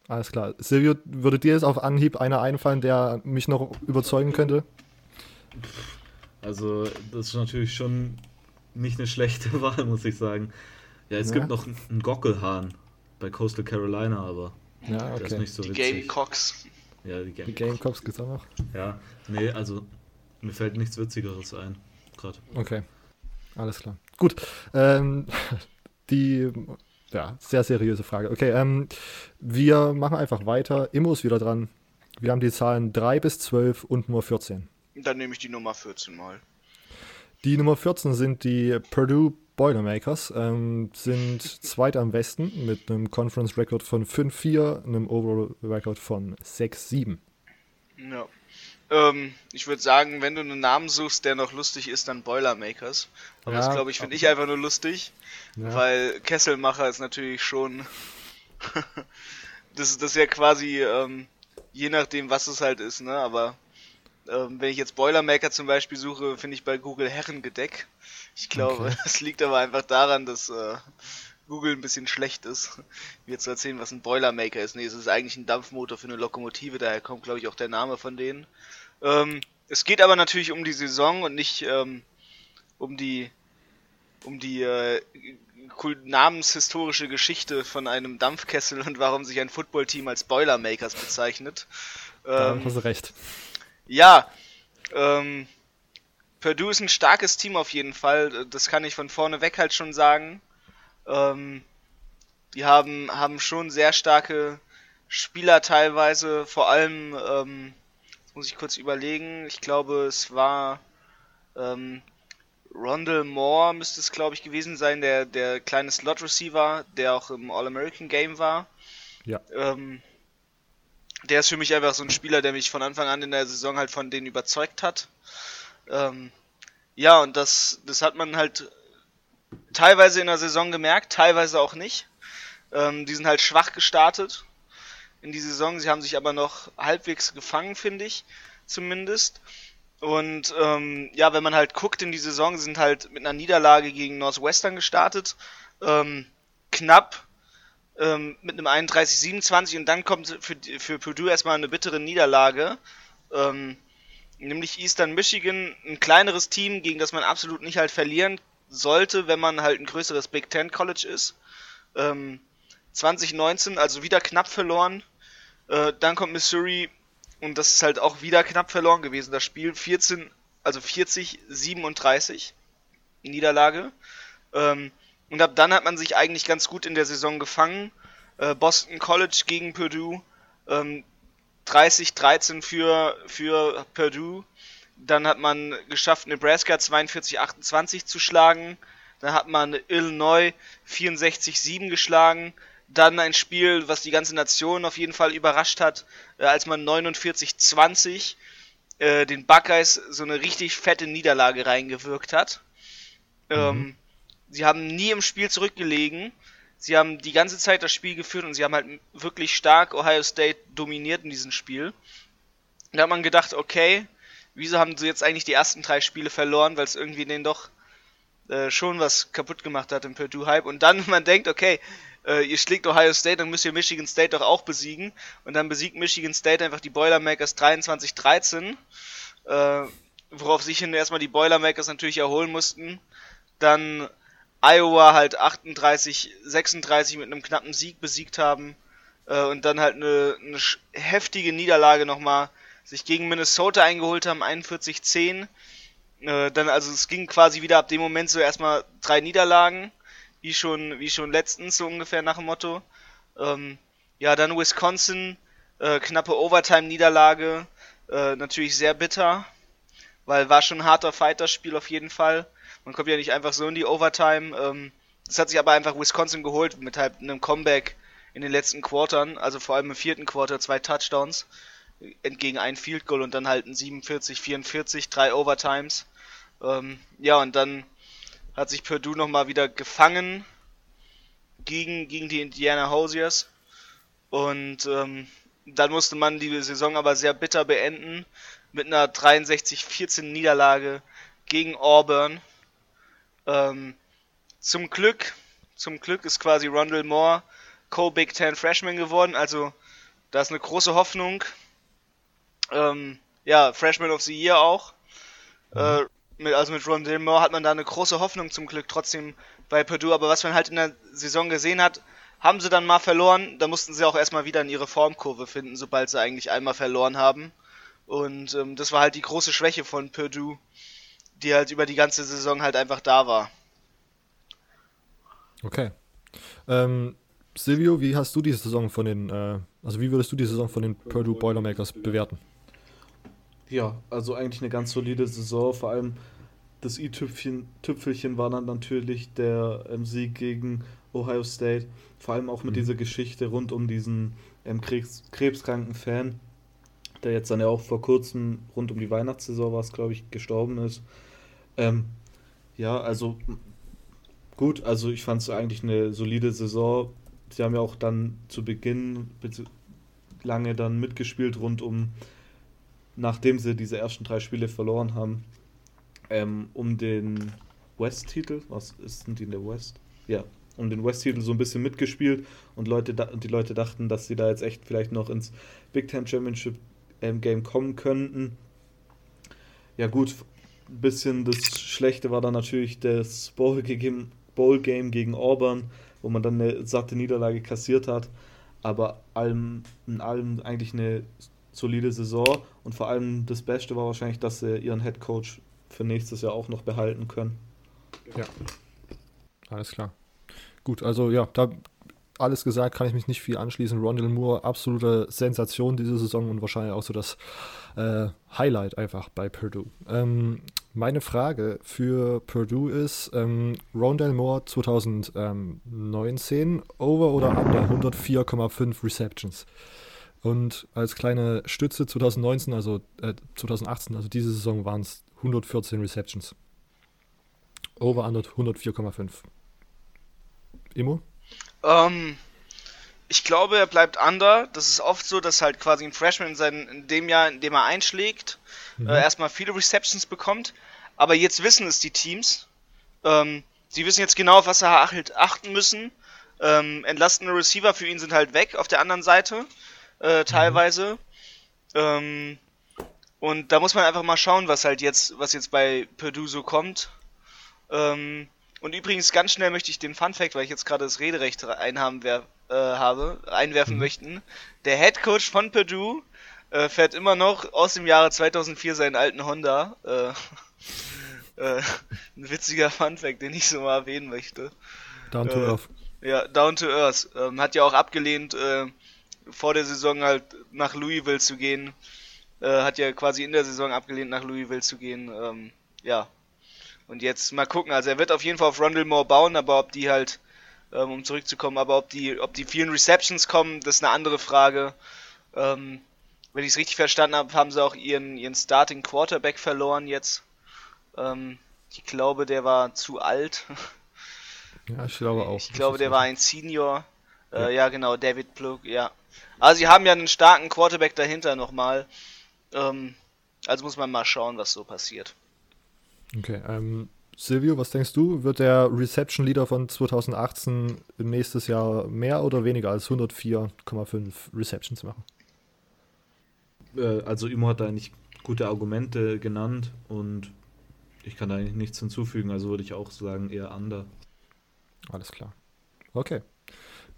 Alles klar. Silvio, würde dir jetzt auf Anhieb einer einfallen, der mich noch überzeugen könnte? Also, das ist natürlich schon nicht eine schlechte Wahl, muss ich sagen. Ja, es ja. gibt noch einen Gockelhahn bei Coastal Carolina, aber ja, okay. der ist nicht so die witzig. Gamecocks. Ja, die, Game die Gamecocks gibt es auch noch? Ja, nee, also mir fällt nichts Witzigeres ein, gerade. Okay, alles klar. Gut, ähm, die ja, sehr seriöse Frage. Okay, ähm, wir machen einfach weiter. Immo ist wieder dran. Wir haben die Zahlen 3 bis 12 und Nummer 14. Dann nehme ich die Nummer 14 mal. Die Nummer 14 sind die Purdue Boilermakers, ähm, sind Zweiter am Westen mit einem Conference Record von 5-4, einem Overall Record von 6-7. Ja. Ähm, ich würde sagen, wenn du einen Namen suchst, der noch lustig ist, dann Boilermakers. Aber ja, das glaube ich, finde ich einfach nur lustig, ja. weil Kesselmacher ist natürlich schon. das, das ist ja quasi, ähm, je nachdem, was es halt ist, ne? Aber ähm, wenn ich jetzt Boilermaker zum Beispiel suche, finde ich bei Google Herrengedeck. Ich glaube, okay. das liegt aber einfach daran, dass äh, Google ein bisschen schlecht ist, mir zu erzählen, was ein Boilermaker ist. Nee, es ist eigentlich ein Dampfmotor für eine Lokomotive, daher kommt, glaube ich, auch der Name von denen. Ähm, es geht aber natürlich um die Saison und nicht ähm, um die um die äh, namenshistorische Geschichte von einem Dampfkessel und warum sich ein Footballteam als Boilermakers bezeichnet. Da ähm, hast du recht. Ja, ähm, Purdue ist ein starkes Team auf jeden Fall. Das kann ich von vorne weg halt schon sagen. Ähm, die haben, haben schon sehr starke Spieler teilweise, vor allem, ähm, muss ich kurz überlegen, ich glaube, es war ähm, Rondell Moore müsste es, glaube ich, gewesen sein, der, der kleine Slot-Receiver, der auch im All-American-Game war. Ja. Ähm, der ist für mich einfach so ein Spieler, der mich von Anfang an in der Saison halt von denen überzeugt hat. Ähm, ja, und das, das hat man halt teilweise in der Saison gemerkt, teilweise auch nicht. Ähm, die sind halt schwach gestartet in die Saison. Sie haben sich aber noch halbwegs gefangen, finde ich, zumindest. Und ähm, ja, wenn man halt guckt in die Saison, sind halt mit einer Niederlage gegen Northwestern gestartet. Ähm, knapp ähm, mit einem 31-27 und dann kommt für, für Purdue erstmal eine bittere Niederlage. Ähm, nämlich Eastern Michigan, ein kleineres Team, gegen das man absolut nicht halt verlieren sollte, wenn man halt ein größeres Big Ten College ist. Ähm, 2019, also wieder knapp verloren. Äh, dann kommt Missouri und das ist halt auch wieder knapp verloren gewesen. Das Spiel 14, also 40, 37 Niederlage. Ähm, und ab dann hat man sich eigentlich ganz gut in der Saison gefangen. Äh, Boston College gegen Purdue. Ähm, 30-13 für, für Purdue. Dann hat man geschafft, Nebraska 42-28 zu schlagen. Dann hat man Illinois 64-7 geschlagen. Dann ein Spiel, was die ganze Nation auf jeden Fall überrascht hat, äh, als man 49-20 äh, den Buckeyes so eine richtig fette Niederlage reingewirkt hat. Mhm. Ähm, sie haben nie im Spiel zurückgelegen. Sie haben die ganze Zeit das Spiel geführt und sie haben halt wirklich stark Ohio State dominiert in diesem Spiel. Da hat man gedacht, okay, wieso haben sie jetzt eigentlich die ersten drei Spiele verloren, weil es irgendwie denen doch äh, schon was kaputt gemacht hat im Purdue Hype. Und dann man denkt, okay, äh, ihr schlägt Ohio State, dann müsst ihr Michigan State doch auch besiegen. Und dann besiegt Michigan State einfach die Boilermakers 23-13, äh, worauf sich hin erstmal die Boilermakers natürlich erholen mussten. Dann Iowa halt 38-36 mit einem knappen Sieg besiegt haben. Äh, und dann halt eine, eine heftige Niederlage nochmal sich gegen Minnesota eingeholt haben, 41-10. Äh, dann, also es ging quasi wieder ab dem Moment so erstmal drei Niederlagen wie schon, wie schon letztens, so ungefähr nach dem Motto. Ähm, ja, dann Wisconsin, äh, knappe Overtime-Niederlage, äh, natürlich sehr bitter, weil war schon ein harter Fighter-Spiel auf jeden Fall. Man kommt ja nicht einfach so in die Overtime. Ähm, das hat sich aber einfach Wisconsin geholt mit halt einem Comeback in den letzten Quartern, also vor allem im vierten Quarter zwei Touchdowns entgegen ein Field Goal und dann halt ein 47, 44, drei Overtimes. Ähm, ja, und dann hat sich Purdue nochmal wieder gefangen gegen, gegen die Indiana Hoosiers. Und ähm, dann musste man die Saison aber sehr bitter beenden mit einer 63-14 Niederlage gegen Auburn. Ähm, zum Glück, zum Glück ist quasi Rondell Moore Co-Big Ten Freshman geworden, also da ist eine große Hoffnung. Ähm, ja, Freshman of the Year auch. Mhm. Äh, mit, also mit Ron Moore hat man da eine große Hoffnung zum Glück trotzdem bei Purdue, aber was man halt in der Saison gesehen hat, haben sie dann mal verloren, da mussten sie auch erstmal wieder in ihre Formkurve finden, sobald sie eigentlich einmal verloren haben. Und ähm, das war halt die große Schwäche von Purdue, die halt über die ganze Saison halt einfach da war. Okay. Ähm, Silvio, wie hast du die Saison von den, äh, also wie würdest du die Saison von den Purdue Boilermakers bewerten? Ja, also eigentlich eine ganz solide Saison. Vor allem das i-Tüpfelchen war dann natürlich der ähm, Sieg gegen Ohio State. Vor allem auch mit mhm. dieser Geschichte rund um diesen ähm, Krebs, krebskranken Fan, der jetzt dann ja auch vor kurzem rund um die Weihnachtssaison war es, glaube ich, gestorben ist. Ähm, ja, also gut, also ich fand es eigentlich eine solide Saison. Sie haben ja auch dann zu Beginn lange dann mitgespielt rund um nachdem sie diese ersten drei Spiele verloren haben, ähm, um den West-Titel, was ist denn die in der West? Ja, um den West-Titel so ein bisschen mitgespielt und Leute, die Leute dachten, dass sie da jetzt echt vielleicht noch ins Big Ten Championship ähm, Game kommen könnten. Ja gut, ein bisschen das Schlechte war dann natürlich das Bowl-Game gegen Auburn, wo man dann eine satte Niederlage kassiert hat. Aber allem, in allem eigentlich eine solide Saison und vor allem das Beste war wahrscheinlich, dass sie ihren Head Coach für nächstes Jahr auch noch behalten können. Ja, alles klar. Gut, also ja, da alles gesagt, kann ich mich nicht viel anschließen. Rondell Moore, absolute Sensation diese Saison und wahrscheinlich auch so das äh, Highlight einfach bei Purdue. Ähm, meine Frage für Purdue ist, ähm, Rondell Moore 2019, over oder under 104,5 Receptions. Und als kleine Stütze 2019, also äh, 2018, also diese Saison waren es 114 Receptions. Over under 104,5. Immo? Ähm, ich glaube, er bleibt under. Das ist oft so, dass halt quasi ein Freshman in, seinem, in dem Jahr, in dem er einschlägt, mhm. äh, erstmal viele Receptions bekommt. Aber jetzt wissen es die Teams. Ähm, sie wissen jetzt genau, auf was sie achten müssen. Ähm, entlastende Receiver für ihn sind halt weg auf der anderen Seite, äh, mhm. teilweise. Mhm. Ähm, und da muss man einfach mal schauen, was halt jetzt, was jetzt bei Purdue so kommt. Ähm, und übrigens, ganz schnell möchte ich den Fun Fact, weil ich jetzt gerade das Rederecht einhaben wer, äh, habe, einwerfen mhm. möchten. Der Head Coach von Purdue äh, fährt immer noch aus dem Jahre 2004 seinen alten Honda. Äh, äh, ein witziger Fun Fact, den ich so mal erwähnen möchte. Down to äh, Earth. Ja, Down to Earth. Ähm, hat ja auch abgelehnt, äh, vor der Saison halt nach Louisville zu gehen. hat ja quasi in der Saison abgelehnt, nach Louisville zu gehen. Ähm, ja, und jetzt mal gucken, also er wird auf jeden Fall auf Rondell Moore bauen, aber ob die halt, ähm, um zurückzukommen, aber ob die, ob die vielen Receptions kommen, das ist eine andere Frage. Ähm, wenn ich es richtig verstanden habe, haben sie auch ihren, ihren Starting Quarterback verloren jetzt. Ähm, ich glaube, der war zu alt. Ja, ich glaube auch. Ich glaube, der war ein Senior. Äh, ja. ja. genau, David Plug, ja. Also sie haben ja einen starken Quarterback dahinter nochmal. Ähm, also muss man mal schauen, was so passiert. Okay, ähm, Silvio, was denkst du? Wird der Reception Leader von 2018 nächstes Jahr mehr oder weniger als 104,5 Receptions machen? Äh, also Imo hat da eigentlich gute Argumente genannt und ich kann da eigentlich nichts hinzufügen, also würde ich auch sagen eher under. Alles klar. Okay.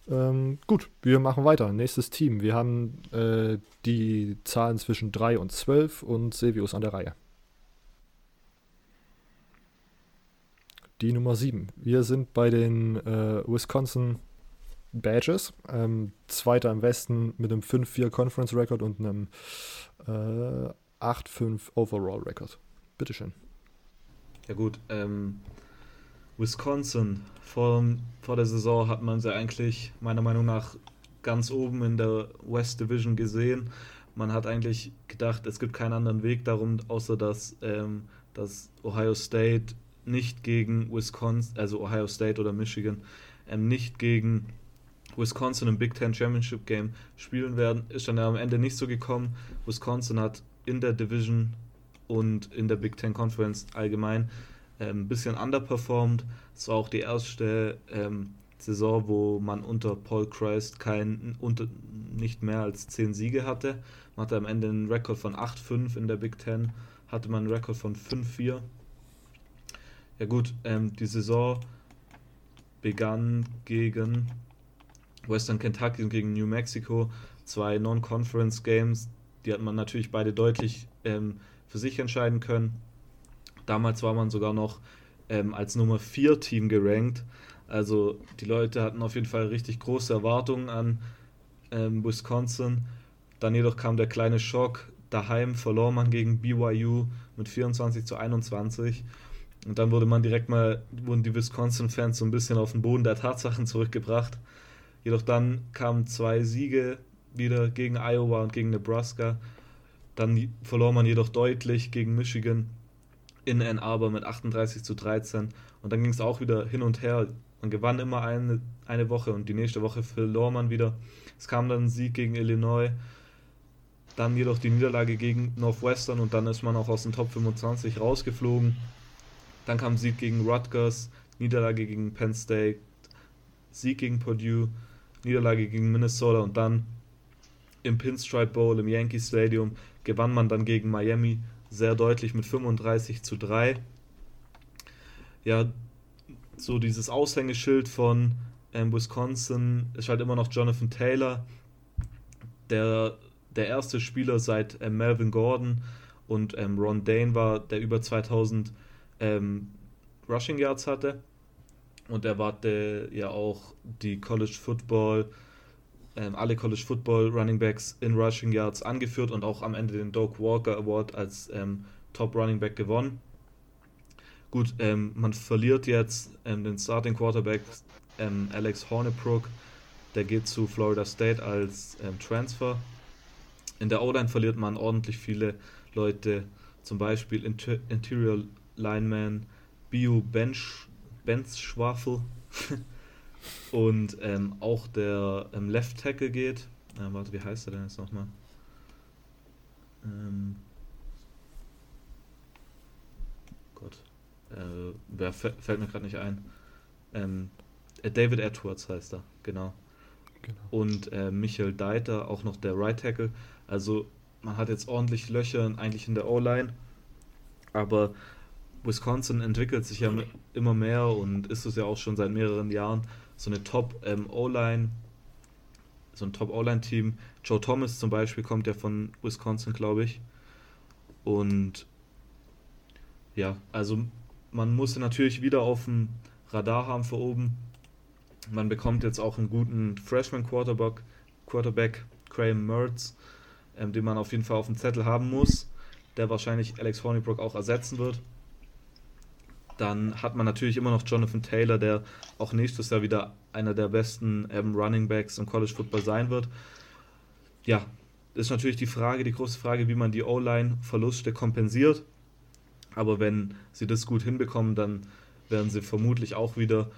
Ähm, gut, wir machen weiter. Nächstes Team. Wir haben äh, die Zahlen zwischen 3 und 12 und Silvio ist an der Reihe. Die Nummer 7. Wir sind bei den äh, Wisconsin Badgers, ähm, Zweiter im Westen mit einem 5-4 Conference Record und einem äh, 8-5 Overall Record. Bitteschön. Ja gut, ähm, Wisconsin, vor, vor der Saison hat man sie eigentlich meiner Meinung nach ganz oben in der West Division gesehen. Man hat eigentlich gedacht, es gibt keinen anderen Weg darum, außer dass, ähm, dass Ohio State nicht gegen Wisconsin, also Ohio State oder Michigan, ähm, nicht gegen Wisconsin im Big Ten Championship Game spielen werden. Ist dann am Ende nicht so gekommen. Wisconsin hat in der Division und in der Big Ten Conference allgemein ähm, ein bisschen underperformed. Es war auch die erste ähm, Saison, wo man unter Paul Christ kein, unter, nicht mehr als 10 Siege hatte. Man hatte am Ende einen Rekord von 8-5 in der Big Ten, hatte man einen Rekord von 5-4 ja gut, ähm, die Saison begann gegen Western Kentucky und gegen New Mexico. Zwei Non-Conference Games, die hat man natürlich beide deutlich ähm, für sich entscheiden können. Damals war man sogar noch ähm, als Nummer 4 Team gerankt. Also die Leute hatten auf jeden Fall richtig große Erwartungen an ähm, Wisconsin. Dann jedoch kam der kleine Schock. Daheim verlor man gegen BYU mit 24 zu 21. Und dann wurde man direkt mal, wurden die Wisconsin-Fans so ein bisschen auf den Boden der Tatsachen zurückgebracht. Jedoch dann kamen zwei Siege wieder gegen Iowa und gegen Nebraska. Dann verlor man jedoch deutlich gegen Michigan in Ann Arbor mit 38 zu 13. Und dann ging es auch wieder hin und her. Man gewann immer eine, eine Woche und die nächste Woche verlor man wieder. Es kam dann ein Sieg gegen Illinois. Dann jedoch die Niederlage gegen Northwestern und dann ist man auch aus dem Top 25 rausgeflogen. Dann kam Sieg gegen Rutgers, Niederlage gegen Penn State, Sieg gegen Purdue, Niederlage gegen Minnesota und dann im Pinstripe Bowl im Yankee Stadium gewann man dann gegen Miami sehr deutlich mit 35 zu 3. Ja, so dieses Aushängeschild von ähm, Wisconsin ist halt immer noch Jonathan Taylor, der der erste Spieler seit ähm, Melvin Gordon und ähm, Ron Dane war, der über 2000 ähm, Rushing Yards hatte. Und er warte ja auch die College Football, ähm, alle College Football Running Backs in Rushing Yards angeführt und auch am Ende den Doug Walker Award als ähm, Top Running Back gewonnen. Gut, ähm, man verliert jetzt ähm, den Starting Quarterback ähm, Alex Hornibrook, der geht zu Florida State als ähm, Transfer. In der O-Line verliert man ordentlich viele Leute, zum Beispiel Inter Interior Lineman Bio Bench, Benz Schwafel und ähm, auch der ähm, Left Tackle geht. Äh, warte, wie heißt er denn jetzt nochmal? Ähm, Gott. Äh, wer fällt mir gerade nicht ein. Ähm, äh, David Edwards heißt er, genau. genau. Und äh, Michael Deiter, auch noch der Right Tackle. Also man hat jetzt ordentlich Löcher eigentlich in der O-Line, aber Wisconsin entwickelt sich ja immer mehr und ist es ja auch schon seit mehreren Jahren so eine Top-O-Line, ähm, so ein Top-O-Line-Team. Joe Thomas zum Beispiel kommt ja von Wisconsin, glaube ich. Und ja, also man muss natürlich wieder auf dem Radar haben für oben. Man bekommt jetzt auch einen guten Freshman-Quarterback, Quarterback, Graham Mertz ähm, den man auf jeden Fall auf dem Zettel haben muss, der wahrscheinlich Alex Hornibrook auch ersetzen wird. Dann hat man natürlich immer noch Jonathan Taylor, der auch nächstes Jahr wieder einer der besten ähm, Running Backs im College Football sein wird. Ja, ist natürlich die Frage, die große Frage, wie man die O-Line-Verluste kompensiert. Aber wenn sie das gut hinbekommen, dann werden sie vermutlich auch wieder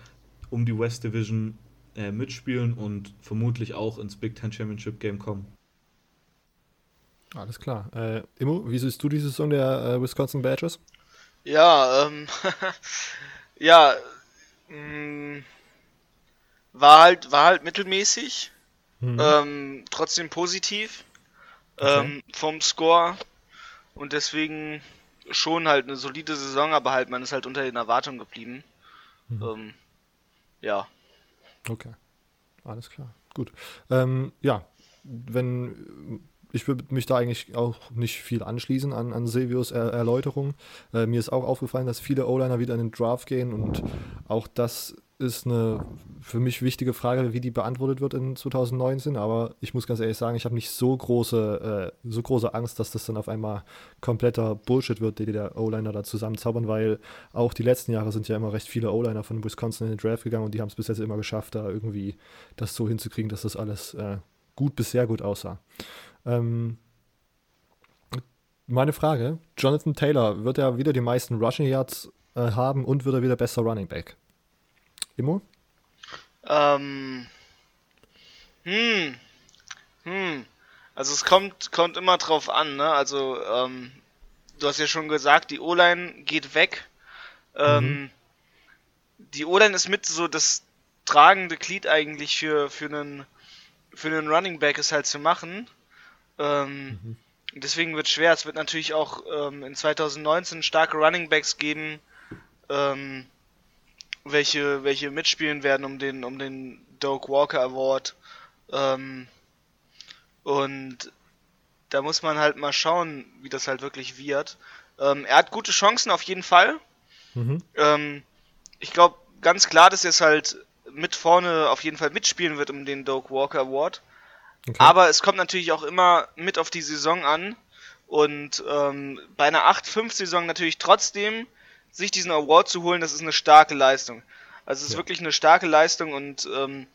um die West Division äh, mitspielen und vermutlich auch ins Big Ten Championship Game kommen. Alles klar. Äh, Immo, wie siehst du die Saison der äh, Wisconsin Badgers? Ja, ähm, ja, mh, mm, war halt, war halt mittelmäßig, mhm. ähm, trotzdem positiv okay. ähm, vom Score und deswegen schon halt eine solide Saison, aber halt man ist halt unter den Erwartungen geblieben. Mhm. Ähm, ja. Okay, alles klar, gut. Ähm, ja, wenn ich würde mich da eigentlich auch nicht viel anschließen an, an Silvios er Erläuterung. Äh, mir ist auch aufgefallen, dass viele O-Liner wieder in den Draft gehen und auch das ist eine für mich wichtige Frage, wie die beantwortet wird in 2019. Aber ich muss ganz ehrlich sagen, ich habe nicht so große, äh, so große Angst, dass das dann auf einmal kompletter Bullshit wird, die der O-Liner da zusammenzaubern, weil auch die letzten Jahre sind ja immer recht viele O-Liner von Wisconsin in den Draft gegangen und die haben es bis jetzt immer geschafft, da irgendwie das so hinzukriegen, dass das alles äh, gut bis sehr gut aussah. Ähm, meine Frage: Jonathan Taylor, wird er wieder die meisten Rushing Yards äh, haben und wird er wieder besser Running Back? Immo? Ähm. Hm. Hm. Also es kommt, kommt immer drauf an, ne? Also, ähm, du hast ja schon gesagt, die O-Line geht weg. Ähm, mhm. Die O-Line ist mit so das tragende Glied eigentlich für, für einen für einen Running Back ist halt zu machen. Ähm, mhm. Deswegen wird es schwer. Es wird natürlich auch ähm, in 2019 starke Running Backs geben, ähm, welche, welche mitspielen werden um den, um den Doug Walker Award. Ähm, und da muss man halt mal schauen, wie das halt wirklich wird. Ähm, er hat gute Chancen auf jeden Fall. Mhm. Ähm, ich glaube ganz klar, dass er es halt mit vorne auf jeden Fall mitspielen wird um den Doug Walker Award. Okay. Aber es kommt natürlich auch immer mit auf die Saison an. Und ähm, bei einer 8-5-Saison natürlich trotzdem sich diesen Award zu holen, das ist eine starke Leistung. Also es ist ja. wirklich eine starke Leistung und ähm,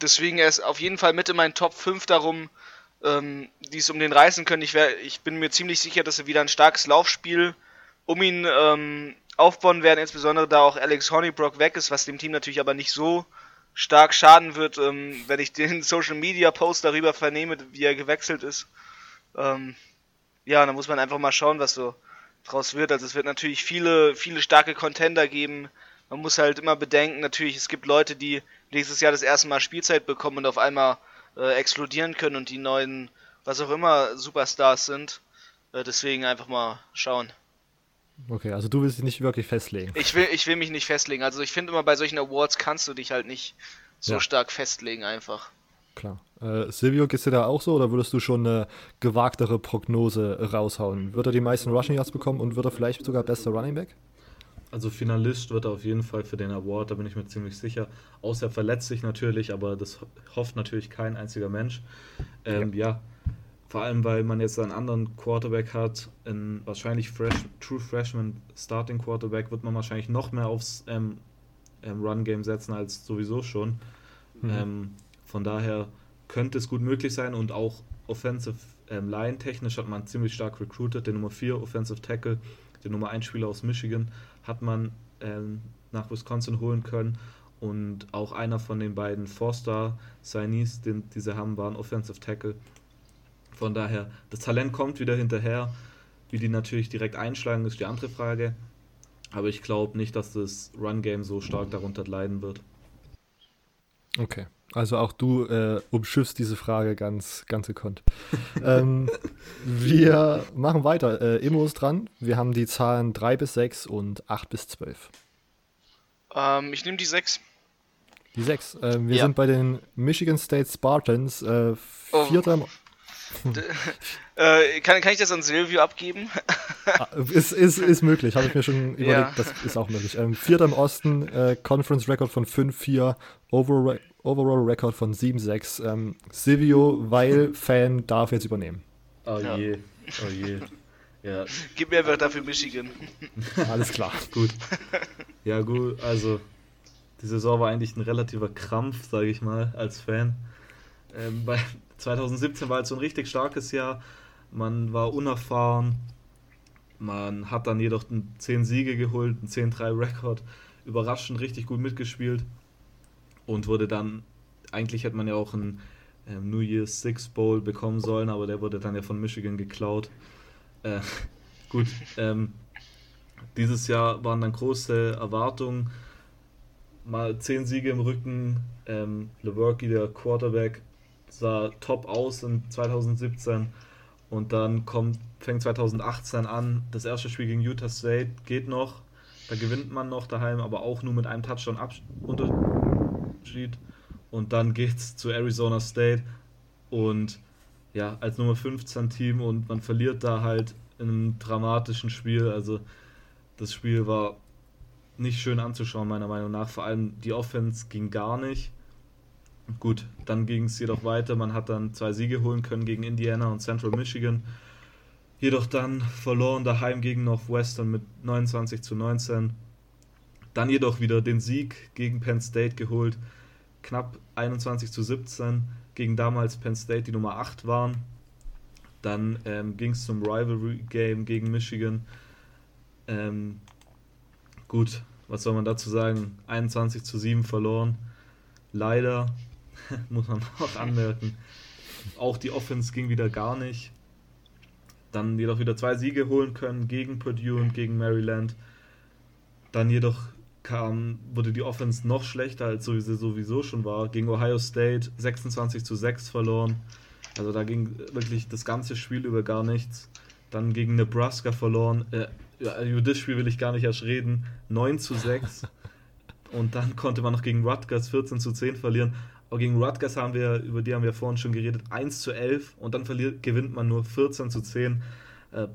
deswegen er ist auf jeden Fall mit in meinen Top 5 darum, ähm, die es um den reißen können. Ich, wär, ich bin mir ziemlich sicher, dass er wieder ein starkes Laufspiel um ihn ähm, aufbauen werden, insbesondere da auch Alex Honeybrook weg ist, was dem Team natürlich aber nicht so stark schaden wird, ähm, wenn ich den Social Media Post darüber vernehme, wie er gewechselt ist. Ähm, ja, dann muss man einfach mal schauen, was so draus wird. Also es wird natürlich viele, viele starke Contender geben. Man muss halt immer bedenken, natürlich, es gibt Leute, die nächstes Jahr das erste Mal Spielzeit bekommen und auf einmal äh, explodieren können und die neuen, was auch immer, Superstars sind. Äh, deswegen einfach mal schauen. Okay, also du willst dich nicht wirklich festlegen. Ich will, ich will mich nicht festlegen. Also ich finde immer bei solchen Awards kannst du dich halt nicht so ja. stark festlegen einfach. Klar. Äh, Silvio, gehst du da auch so oder würdest du schon eine gewagtere Prognose raushauen? Wird er die meisten Rushing Yards bekommen und wird er vielleicht sogar bester Running Back? Also Finalist wird er auf jeden Fall für den Award, da bin ich mir ziemlich sicher. Außer er verletzt sich natürlich, aber das hofft natürlich kein einziger Mensch. Ähm, ja. ja. Vor allem weil man jetzt einen anderen Quarterback hat, einen wahrscheinlich fresh, True Freshman Starting Quarterback, wird man wahrscheinlich noch mehr aufs ähm, ähm, Run-Game setzen als sowieso schon. Mhm. Ähm, von daher könnte es gut möglich sein und auch Offensive ähm, Line technisch hat man ziemlich stark recruited. Den Nummer 4 Offensive Tackle, den Nummer 1 Spieler aus Michigan hat man ähm, nach Wisconsin holen können. Und auch einer von den beiden Four-Star-Signees, den diese haben, war ein Offensive Tackle. Von daher, das Talent kommt wieder hinterher. Wie die natürlich direkt einschlagen, ist die andere Frage. Aber ich glaube nicht, dass das Run-Game so stark darunter leiden wird. Okay. Also auch du äh, umschiffst diese Frage ganz, ganz gekonnt. ähm, wir machen weiter. Äh, Immo ist dran. Wir haben die Zahlen 3 bis 6 und 8 bis 12. Ähm, ich nehme die 6. Die 6. Äh, wir ja. sind bei den Michigan State Spartans. Äh, vierter. Oh. Äh, kann, kann ich das an Silvio abgeben? Ah, ist, ist, ist möglich, habe ich mir schon überlegt, ja. das ist auch möglich. Ähm, Vierter im Osten, äh, Conference Record von 5-4, Overall, Overall Record von 7-6. Ähm, Silvio, weil Fan, darf jetzt übernehmen. Oh ja. je, oh je. Ja. Gib mir Wörter für Michigan. Alles klar. gut. Ja, gut, also die Saison war eigentlich ein relativer Krampf, sage ich mal, als Fan. Ähm, bei 2017 war halt so ein richtig starkes Jahr. Man war unerfahren. Man hat dann jedoch 10 Siege geholt, einen 10-3-Rekord. Überraschend richtig gut mitgespielt. Und wurde dann, eigentlich hätte man ja auch einen ähm, New Year's Six Bowl bekommen sollen, aber der wurde dann ja von Michigan geklaut. Äh, gut, ähm, dieses Jahr waren dann große Erwartungen. Mal 10 Siege im Rücken. Ähm, Lewerke, der Quarterback, sah top aus in 2017 und dann kommt, fängt 2018 an. Das erste Spiel gegen Utah State geht noch. Da gewinnt man noch daheim, aber auch nur mit einem Touchdown Unterschied. Und dann geht's zu Arizona State und ja, als Nummer 15 Team und man verliert da halt in einem dramatischen Spiel. Also das Spiel war nicht schön anzuschauen, meiner Meinung nach. Vor allem die Offense ging gar nicht. Gut, dann ging es jedoch weiter. Man hat dann zwei Siege holen können gegen Indiana und Central Michigan. Jedoch dann verloren daheim gegen Northwestern mit 29 zu 19. Dann jedoch wieder den Sieg gegen Penn State geholt. Knapp 21 zu 17 gegen damals Penn State, die Nummer 8 waren. Dann ähm, ging es zum Rivalry Game gegen Michigan. Ähm, gut, was soll man dazu sagen? 21 zu 7 verloren. Leider muss man auch anmerken. Auch die Offense ging wieder gar nicht. Dann jedoch wieder zwei Siege holen können gegen Purdue und gegen Maryland. Dann jedoch kam, wurde die Offense noch schlechter, als sie sowieso schon war. Gegen Ohio State 26 zu 6 verloren. Also da ging wirklich das ganze Spiel über gar nichts. Dann gegen Nebraska verloren. Äh, über das Spiel will ich gar nicht erst reden. 9 zu 6. Und dann konnte man noch gegen Rutgers 14 zu 10 verlieren. Aber gegen Rutgers haben wir, über die haben wir vorhin schon geredet, 1 zu 11 und dann verliert, gewinnt man nur 14 zu 10. Äh,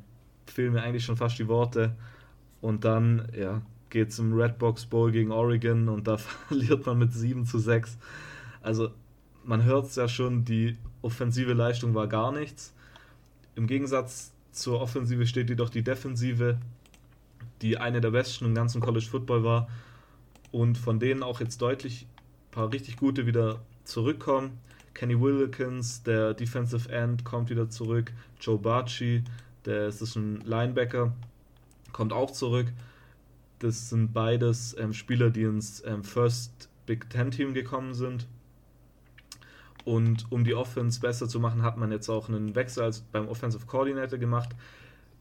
fehlen mir eigentlich schon fast die Worte. Und dann, ja, geht es im Redbox Bowl gegen Oregon und da verliert man mit 7 zu 6. Also man hört es ja schon, die offensive Leistung war gar nichts. Im Gegensatz zur Offensive steht jedoch die Defensive, die eine der besten im ganzen College Football war und von denen auch jetzt deutlich paar richtig gute wieder zurückkommen. Kenny Wilkins, der Defensive End, kommt wieder zurück. Joe Barchi, der ist ein Linebacker, kommt auch zurück. Das sind beides ähm, Spieler, die ins ähm, First Big Ten Team gekommen sind. Und um die Offense besser zu machen, hat man jetzt auch einen Wechsel als beim Offensive Coordinator gemacht.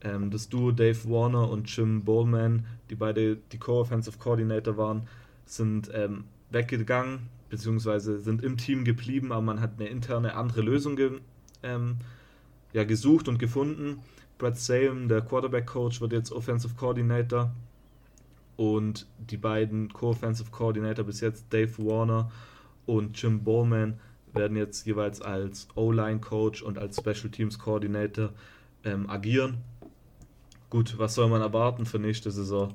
Ähm, das Duo Dave Warner und Jim Bowman, die beide die Co-Offensive Coordinator waren, sind ähm, weggegangen, beziehungsweise sind im Team geblieben, aber man hat eine interne andere Lösung ge, ähm, ja, gesucht und gefunden. Brad Salem, der Quarterback-Coach, wird jetzt Offensive Coordinator. Und die beiden Co-Offensive Coordinator bis jetzt, Dave Warner und Jim Bowman, werden jetzt jeweils als O-Line-Coach und als Special Teams Coordinator ähm, agieren. Gut, was soll man erwarten für nächste Saison?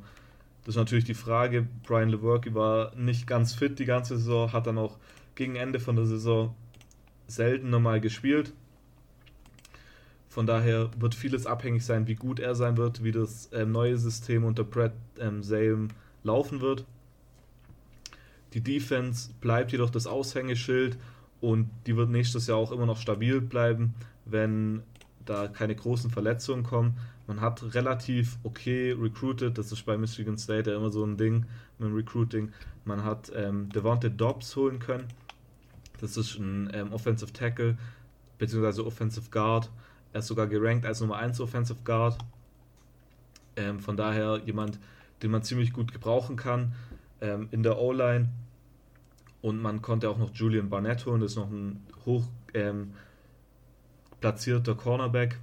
Das ist natürlich die Frage. Brian Lewerke war nicht ganz fit die ganze Saison, hat dann auch gegen Ende von der Saison selten nochmal gespielt. Von daher wird vieles abhängig sein, wie gut er sein wird, wie das ähm, neue System unter Brad ähm, Salem laufen wird. Die Defense bleibt jedoch das Aushängeschild und die wird nächstes Jahr auch immer noch stabil bleiben, wenn da keine großen Verletzungen kommen. Man hat relativ okay recruited, das ist bei Michigan State ja immer so ein Ding mit dem Recruiting. Man hat ähm, Devontae Dobbs holen können. Das ist ein ähm, Offensive Tackle bzw. Offensive Guard. Er ist sogar gerankt als Nummer 1 Offensive Guard. Ähm, von daher jemand, den man ziemlich gut gebrauchen kann ähm, in der O-Line. Und man konnte auch noch Julian Barnett holen, das ist noch ein hoch ähm, platzierter Cornerback.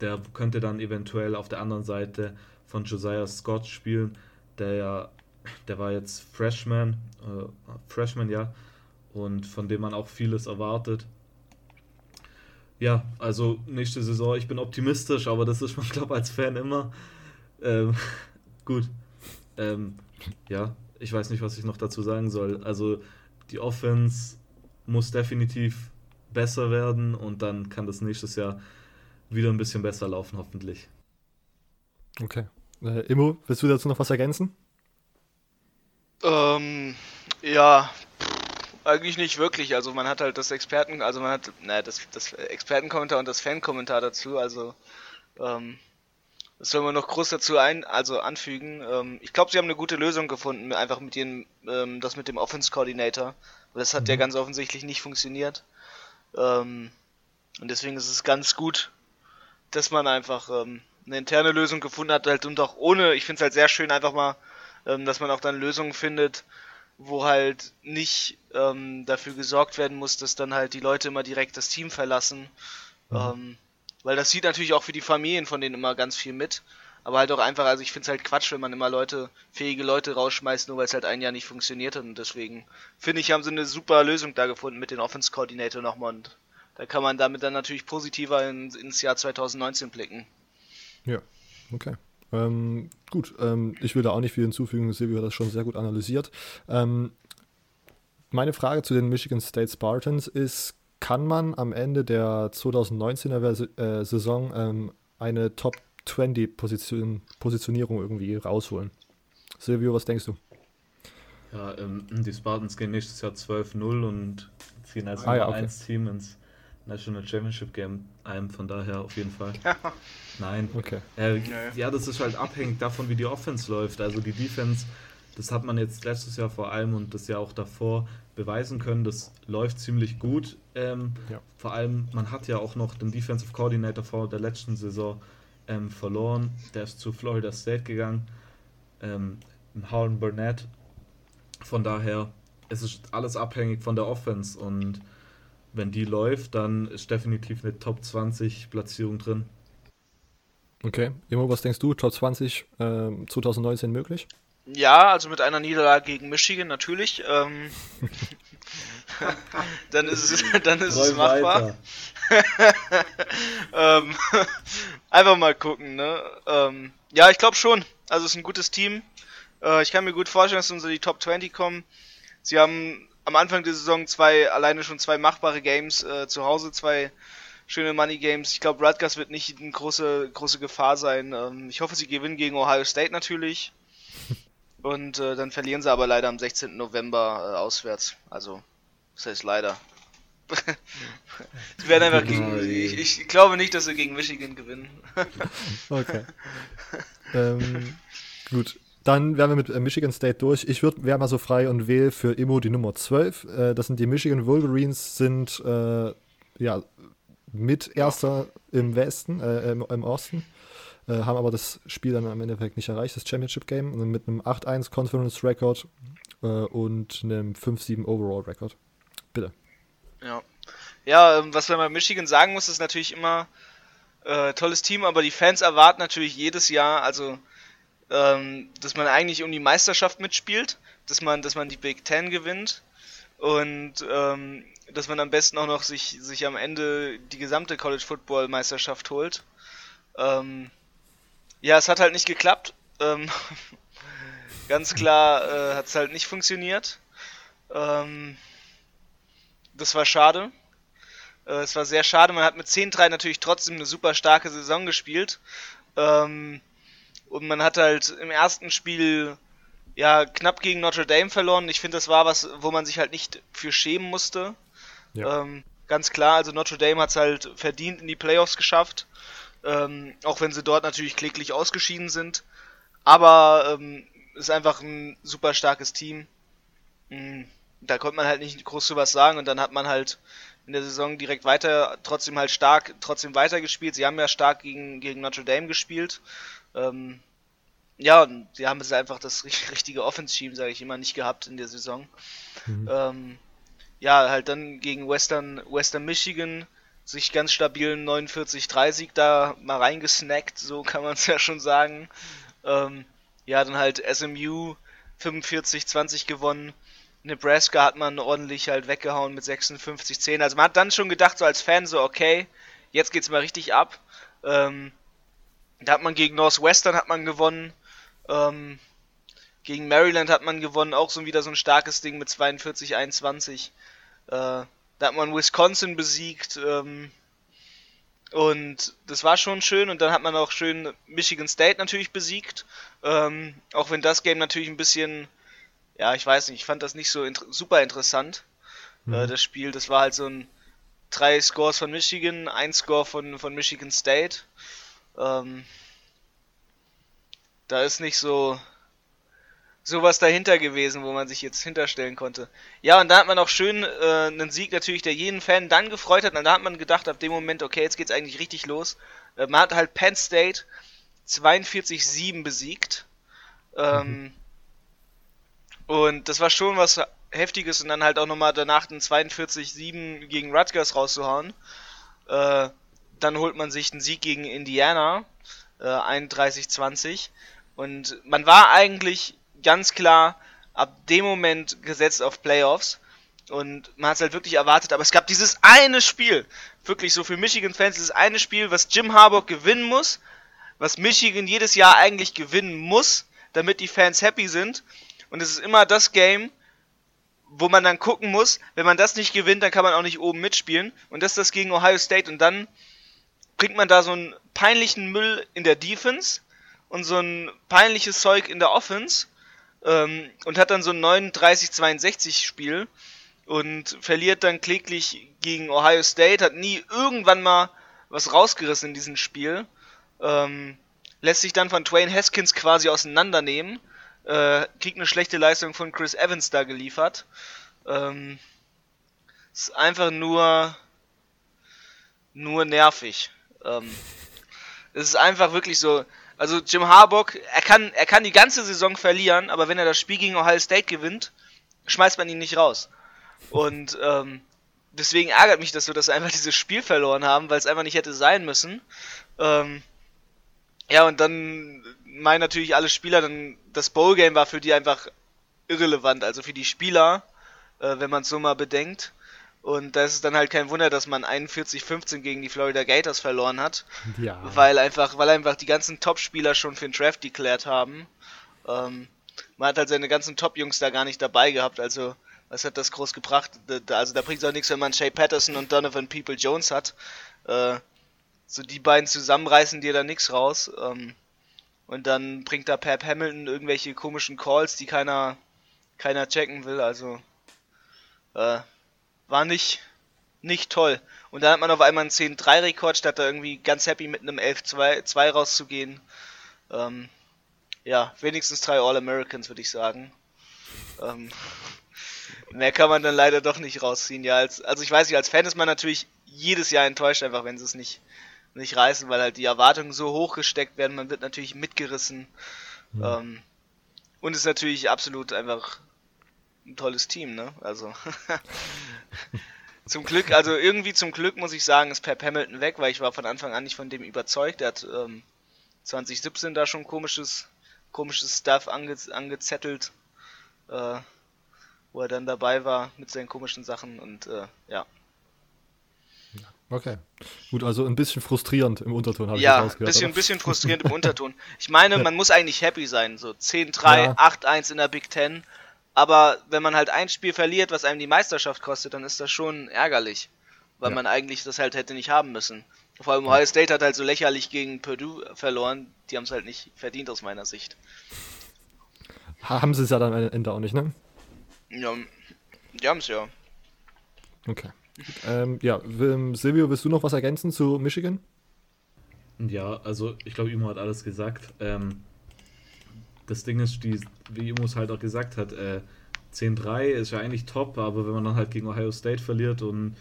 Der könnte dann eventuell auf der anderen Seite von Josiah Scott spielen, der ja, der war jetzt Freshman, äh, Freshman, ja, und von dem man auch vieles erwartet. Ja, also nächste Saison, ich bin optimistisch, aber das ist man, glaube als Fan immer. Ähm, gut. Ähm, ja, ich weiß nicht, was ich noch dazu sagen soll. Also die Offense muss definitiv besser werden und dann kann das nächstes Jahr wieder ein bisschen besser laufen, hoffentlich. Okay. Äh, Immo, willst du dazu noch was ergänzen? Ähm, ja, eigentlich nicht wirklich. Also man hat halt das Experten, also man hat, naja, das, das Expertenkommentar und das Fankommentar dazu. Also ähm, das soll man noch groß dazu ein, also anfügen. Ähm, ich glaube, sie haben eine gute Lösung gefunden, einfach mit ihren, ähm, das mit dem Offense Coordinator. Das hat mhm. ja ganz offensichtlich nicht funktioniert. Ähm, und deswegen ist es ganz gut, dass man einfach ähm, eine interne Lösung gefunden hat, halt und auch ohne, ich finde es halt sehr schön einfach mal, ähm, dass man auch dann Lösungen findet, wo halt nicht ähm, dafür gesorgt werden muss, dass dann halt die Leute immer direkt das Team verlassen. Mhm. Ähm, weil das sieht natürlich auch für die Familien von denen immer ganz viel mit. Aber halt auch einfach, also ich finde es halt Quatsch, wenn man immer Leute, fähige Leute rausschmeißt, nur weil es halt ein Jahr nicht funktioniert hat. Und deswegen finde ich, haben sie eine super Lösung da gefunden mit den Offense Coordinator nochmal. Und da kann man damit dann natürlich positiver in, ins Jahr 2019 blicken. Ja, okay. Ähm, gut, ähm, ich will da auch nicht viel hinzufügen. Silvio hat das schon sehr gut analysiert. Ähm, meine Frage zu den Michigan State Spartans ist, kann man am Ende der 2019er äh, Saison ähm, eine Top 20 Position, Positionierung irgendwie rausholen? Silvio, was denkst du? Ja, ähm, die Spartans gehen nächstes Jahr 12-0 und ziehen als ah, Nummer ja, okay. 1 Team ins National Championship Game ein, von daher auf jeden Fall. Nein. Okay. Äh, ja, das ist halt abhängig davon, wie die Offense läuft. Also die Defense, das hat man jetzt letztes Jahr vor allem und das Jahr auch davor beweisen können, das läuft ziemlich gut. Ähm, ja. Vor allem, man hat ja auch noch den Defensive Coordinator vor der letzten Saison ähm, verloren. Der ist zu Florida State gegangen. Ähm, Harlan Burnett. Von daher, es ist alles abhängig von der Offense und wenn die läuft, dann ist definitiv eine Top 20 Platzierung drin. Okay, Immo, was denkst du? Top 20 äh, 2019 möglich? Ja, also mit einer Niederlage gegen Michigan natürlich. Ähm, dann ist es, dann ist es machbar. ähm, einfach mal gucken, ne? Ähm, ja, ich glaube schon. Also es ist ein gutes Team. Äh, ich kann mir gut vorstellen, dass sie unter die Top 20 kommen. Sie haben am Anfang der Saison zwei, alleine schon zwei machbare Games äh, zu Hause, zwei schöne Money Games. Ich glaube, Rutgers wird nicht eine große, große Gefahr sein. Ähm, ich hoffe, sie gewinnen gegen Ohio State natürlich. Und äh, dann verlieren sie aber leider am 16. November äh, auswärts. Also, das heißt leider. sie werden einfach gegen, ich, ich, glaube nicht, dass sie gegen Michigan gewinnen. okay. ähm, gut, dann wären wir mit äh, Michigan State durch. Ich wäre mal so frei und wähle für Immo die Nummer 12. Äh, das sind die Michigan Wolverines, sind äh, ja mit Erster im Westen, äh, im, im, Osten, äh, haben aber das Spiel dann am Endeffekt nicht erreicht, das Championship Game, mit einem 8-1 Conference Record äh, und einem 5-7 Overall Record. Bitte. Ja. Ja, ähm, was man bei Michigan sagen muss, ist natürlich immer, tolles Team, aber die Fans erwarten natürlich jedes Jahr, also ähm, dass man eigentlich um die Meisterschaft mitspielt, dass man, dass man die Big Ten gewinnt und ähm, dass man am besten auch noch sich, sich am Ende die gesamte College Football Meisterschaft holt. Ähm, ja, es hat halt nicht geklappt. Ähm, ganz klar äh, hat es halt nicht funktioniert. Ähm, das war schade. Äh, es war sehr schade. Man hat mit 10-3 natürlich trotzdem eine super starke Saison gespielt. Ähm, und man hat halt im ersten Spiel ja knapp gegen Notre Dame verloren. Ich finde, das war was, wo man sich halt nicht für schämen musste. Ja. Ähm, ganz klar, also Notre Dame hat es halt verdient in die Playoffs geschafft. Ähm, auch wenn sie dort natürlich kläglich ausgeschieden sind. Aber ähm, ist einfach ein super starkes Team. Mhm. Da konnte man halt nicht groß zu was sagen und dann hat man halt in der Saison direkt weiter, trotzdem halt stark, trotzdem weitergespielt. Sie haben ja stark gegen, gegen Notre Dame gespielt. Ähm, ja, und sie haben es einfach das richtige Offense-Team, sage ich immer, nicht gehabt in der Saison. Mhm. Ähm, ja, halt dann gegen Western, Western Michigan sich ganz stabilen 49-3-Sieg da mal reingesnackt, so kann man es ja schon sagen. Ähm, ja, dann halt SMU 45-20 gewonnen. Nebraska hat man ordentlich halt weggehauen mit 56-10. Also man hat dann schon gedacht, so als Fan, so okay, jetzt geht's mal richtig ab. Ähm, da hat man gegen Northwestern hat man gewonnen. Ähm, gegen Maryland hat man gewonnen, auch so wieder so ein starkes Ding mit 42-21. Äh, da hat man Wisconsin besiegt. Ähm, und das war schon schön. Und dann hat man auch schön Michigan State natürlich besiegt. Ähm, auch wenn das Game natürlich ein bisschen, ja, ich weiß nicht, ich fand das nicht so inter super interessant. Mhm. Äh, das Spiel, das war halt so ein drei Scores von Michigan, ein Score von, von Michigan State. Ähm, da ist nicht so sowas dahinter gewesen, wo man sich jetzt hinterstellen konnte. Ja, und da hat man auch schön äh, einen Sieg natürlich, der jeden Fan dann gefreut hat. Und da hat man gedacht, ab dem Moment, okay, jetzt geht's eigentlich richtig los. Äh, man hat halt Penn State 42-7 besiegt. Ähm, mhm. Und das war schon was Heftiges und dann halt auch nochmal danach den 42-7 gegen Rutgers rauszuhauen. Äh, dann holt man sich den Sieg gegen Indiana, äh, 31-20. Und man war eigentlich ganz klar ab dem Moment gesetzt auf Playoffs. Und man hat es halt wirklich erwartet, aber es gab dieses eine Spiel, wirklich so für Michigan-Fans, dieses eine Spiel, was Jim Harbaugh gewinnen muss, was Michigan jedes Jahr eigentlich gewinnen muss, damit die Fans happy sind. Und es ist immer das Game, wo man dann gucken muss, wenn man das nicht gewinnt, dann kann man auch nicht oben mitspielen. Und das ist das gegen Ohio State. Und dann bringt man da so einen peinlichen Müll in der Defense und so ein peinliches Zeug in der Offense ähm, und hat dann so ein 39-62 Spiel und verliert dann kläglich gegen Ohio State, hat nie irgendwann mal was rausgerissen in diesem Spiel ähm, lässt sich dann von Twain Haskins quasi auseinandernehmen, äh, kriegt eine schlechte Leistung von Chris Evans da geliefert. Ähm, ist einfach nur, nur nervig. Ähm, es ist einfach wirklich so. Also Jim Harbaugh, er kann, er kann die ganze Saison verlieren, aber wenn er das Spiel gegen Ohio State gewinnt, schmeißt man ihn nicht raus. Und ähm, deswegen ärgert mich das dass wir einfach dieses Spiel verloren haben, weil es einfach nicht hätte sein müssen. Ähm, ja, und dann meinen natürlich alle Spieler, dann das Bowl-Game war für die einfach irrelevant, also für die Spieler, äh, wenn man es so mal bedenkt. Und da ist es dann halt kein Wunder, dass man 41-15 gegen die Florida Gators verloren hat. Ja. Weil einfach, weil einfach die ganzen Top-Spieler schon für den Draft deklärt haben. Ähm, man hat halt seine ganzen Top-Jungs da gar nicht dabei gehabt, also was hat das groß gebracht? Also da bringt es auch nichts, wenn man Shay Patterson und Donovan People Jones hat. Äh, so die beiden zusammenreißen dir da nichts raus. Ähm, und dann bringt da Pep Hamilton irgendwelche komischen Calls, die keiner, keiner checken will. Also äh, war nicht, nicht toll. Und dann hat man auf einmal einen 10-3-Rekord, statt da irgendwie ganz happy mit einem 11-2 rauszugehen. Ähm, ja, wenigstens drei All-Americans, würde ich sagen. Ähm, mehr kann man dann leider doch nicht rausziehen. Ja, als, also ich weiß nicht, als Fan ist man natürlich jedes Jahr enttäuscht, einfach wenn sie es nicht, nicht reißen, weil halt die Erwartungen so hoch gesteckt werden. Man wird natürlich mitgerissen. Mhm. Ähm, und ist natürlich absolut einfach ein tolles Team, ne? Also zum Glück, also irgendwie zum Glück muss ich sagen, ist Pep Hamilton weg, weil ich war von Anfang an nicht von dem überzeugt. Er hat ähm, 2017 da schon komisches, komisches Stuff ange angezettelt, äh, wo er dann dabei war mit seinen komischen Sachen und äh, ja. Okay. Gut, also ein bisschen frustrierend im Unterton habe ja, ich rausgehört. Ja, bisschen, ein bisschen frustrierend im Unterton. Ich meine, man muss eigentlich happy sein. So 10-3, ja. 8-1 in der Big Ten. Aber wenn man halt ein Spiel verliert, was einem die Meisterschaft kostet, dann ist das schon ärgerlich. Weil ja. man eigentlich das halt hätte nicht haben müssen. Vor allem Ohio State hat halt so lächerlich gegen Purdue verloren. Die haben es halt nicht verdient aus meiner Sicht. Haben sie es ja dann am Ende auch nicht, ne? Ja, die haben es ja. Okay. Ähm, ja, Silvio, willst du noch was ergänzen zu Michigan? Ja, also ich glaube, Imo hat alles gesagt. Ähm, das Ding ist, die, wie Imo es halt auch gesagt hat, äh, 10-3 ist ja eigentlich top, aber wenn man dann halt gegen Ohio State verliert und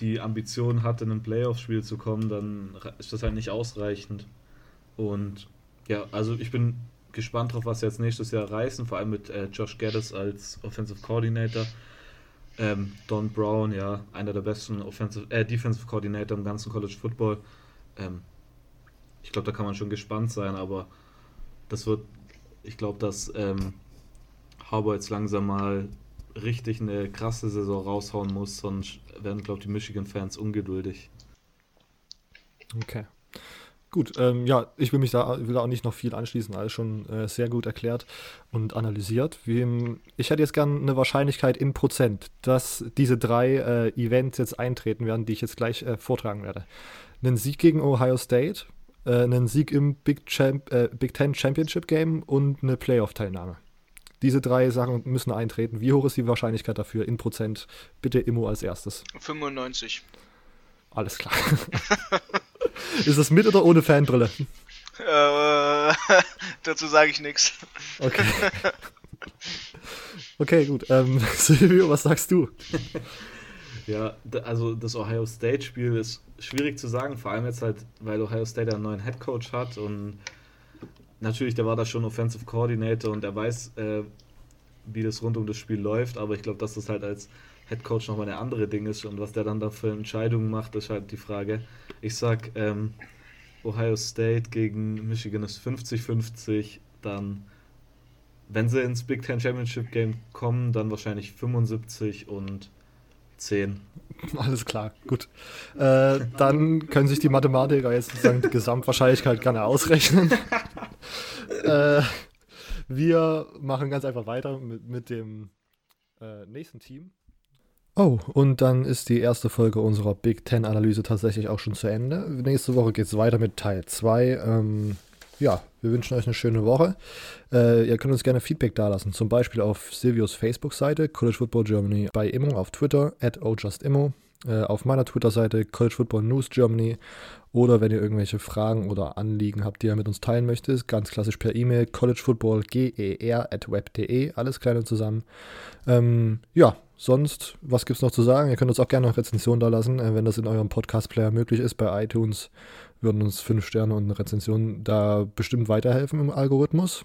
die Ambition hat, in ein Playoff-Spiel zu kommen, dann ist das halt nicht ausreichend. Und ja, also ich bin gespannt drauf, was sie jetzt nächstes Jahr reißen, vor allem mit äh, Josh Geddes als Offensive Coordinator. Ähm, Don Brown, ja, einer der besten Offensive, äh, Defensive Coordinator im ganzen College Football. Ähm, ich glaube, da kann man schon gespannt sein, aber das wird, ich glaube, dass ähm, Harbour jetzt langsam mal richtig eine krasse Saison raushauen muss, sonst werden, glaube ich, die Michigan-Fans ungeduldig. Okay. Gut, ähm, ja, ich will mich da will auch nicht noch viel anschließen, alles schon äh, sehr gut erklärt und analysiert. Wie, ich hätte jetzt gerne eine Wahrscheinlichkeit in Prozent, dass diese drei äh, Events jetzt eintreten werden, die ich jetzt gleich äh, vortragen werde. Einen Sieg gegen Ohio State, äh, einen Sieg im Big, Champ, äh, Big Ten Championship Game und eine Playoff-Teilnahme. Diese drei Sachen müssen eintreten. Wie hoch ist die Wahrscheinlichkeit dafür in Prozent? Bitte Immo als erstes. 95. Alles klar. Ist das mit oder ohne Fanbrille? Äh, dazu sage ich nichts. Okay. Okay, gut. Ähm, Silvio, was sagst du? Ja, also das Ohio State-Spiel ist schwierig zu sagen, vor allem jetzt halt, weil Ohio State einen neuen Head Coach hat und natürlich, der war da schon Offensive Coordinator und er weiß, äh, wie das rund um das Spiel läuft, aber ich glaube, dass das halt als Head Coach nochmal eine andere Ding ist und was der dann da für Entscheidungen macht, ist halt die Frage. Ich sag, ähm, Ohio State gegen Michigan ist 50-50, dann, wenn sie ins Big Ten Championship Game kommen, dann wahrscheinlich 75 und 10. Alles klar, gut. Äh, dann können sich die Mathematiker jetzt sozusagen die Gesamtwahrscheinlichkeit gerne ausrechnen. äh, wir machen ganz einfach weiter mit, mit dem äh, nächsten Team. Oh, und dann ist die erste Folge unserer Big Ten-Analyse tatsächlich auch schon zu Ende. Nächste Woche geht es weiter mit Teil 2. Ähm, ja, wir wünschen euch eine schöne Woche. Äh, ihr könnt uns gerne Feedback dalassen, zum Beispiel auf Silvios Facebook-Seite, College Football Germany, bei Immo auf Twitter, at ojustimmo, äh, auf meiner Twitter-Seite, College Football News Germany oder wenn ihr irgendwelche Fragen oder Anliegen habt, die ihr mit uns teilen möchtet, ganz klassisch per E-Mail, collegefootballger at web.de, alles klein und zusammen. Ähm, ja, sonst, was gibt es noch zu sagen? Ihr könnt uns auch gerne noch Rezension da lassen, äh, wenn das in eurem Podcast-Player möglich ist. Bei iTunes würden uns fünf Sterne und eine Rezension da bestimmt weiterhelfen im Algorithmus.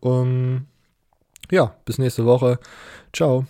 um, ja, bis nächste Woche. Ciao.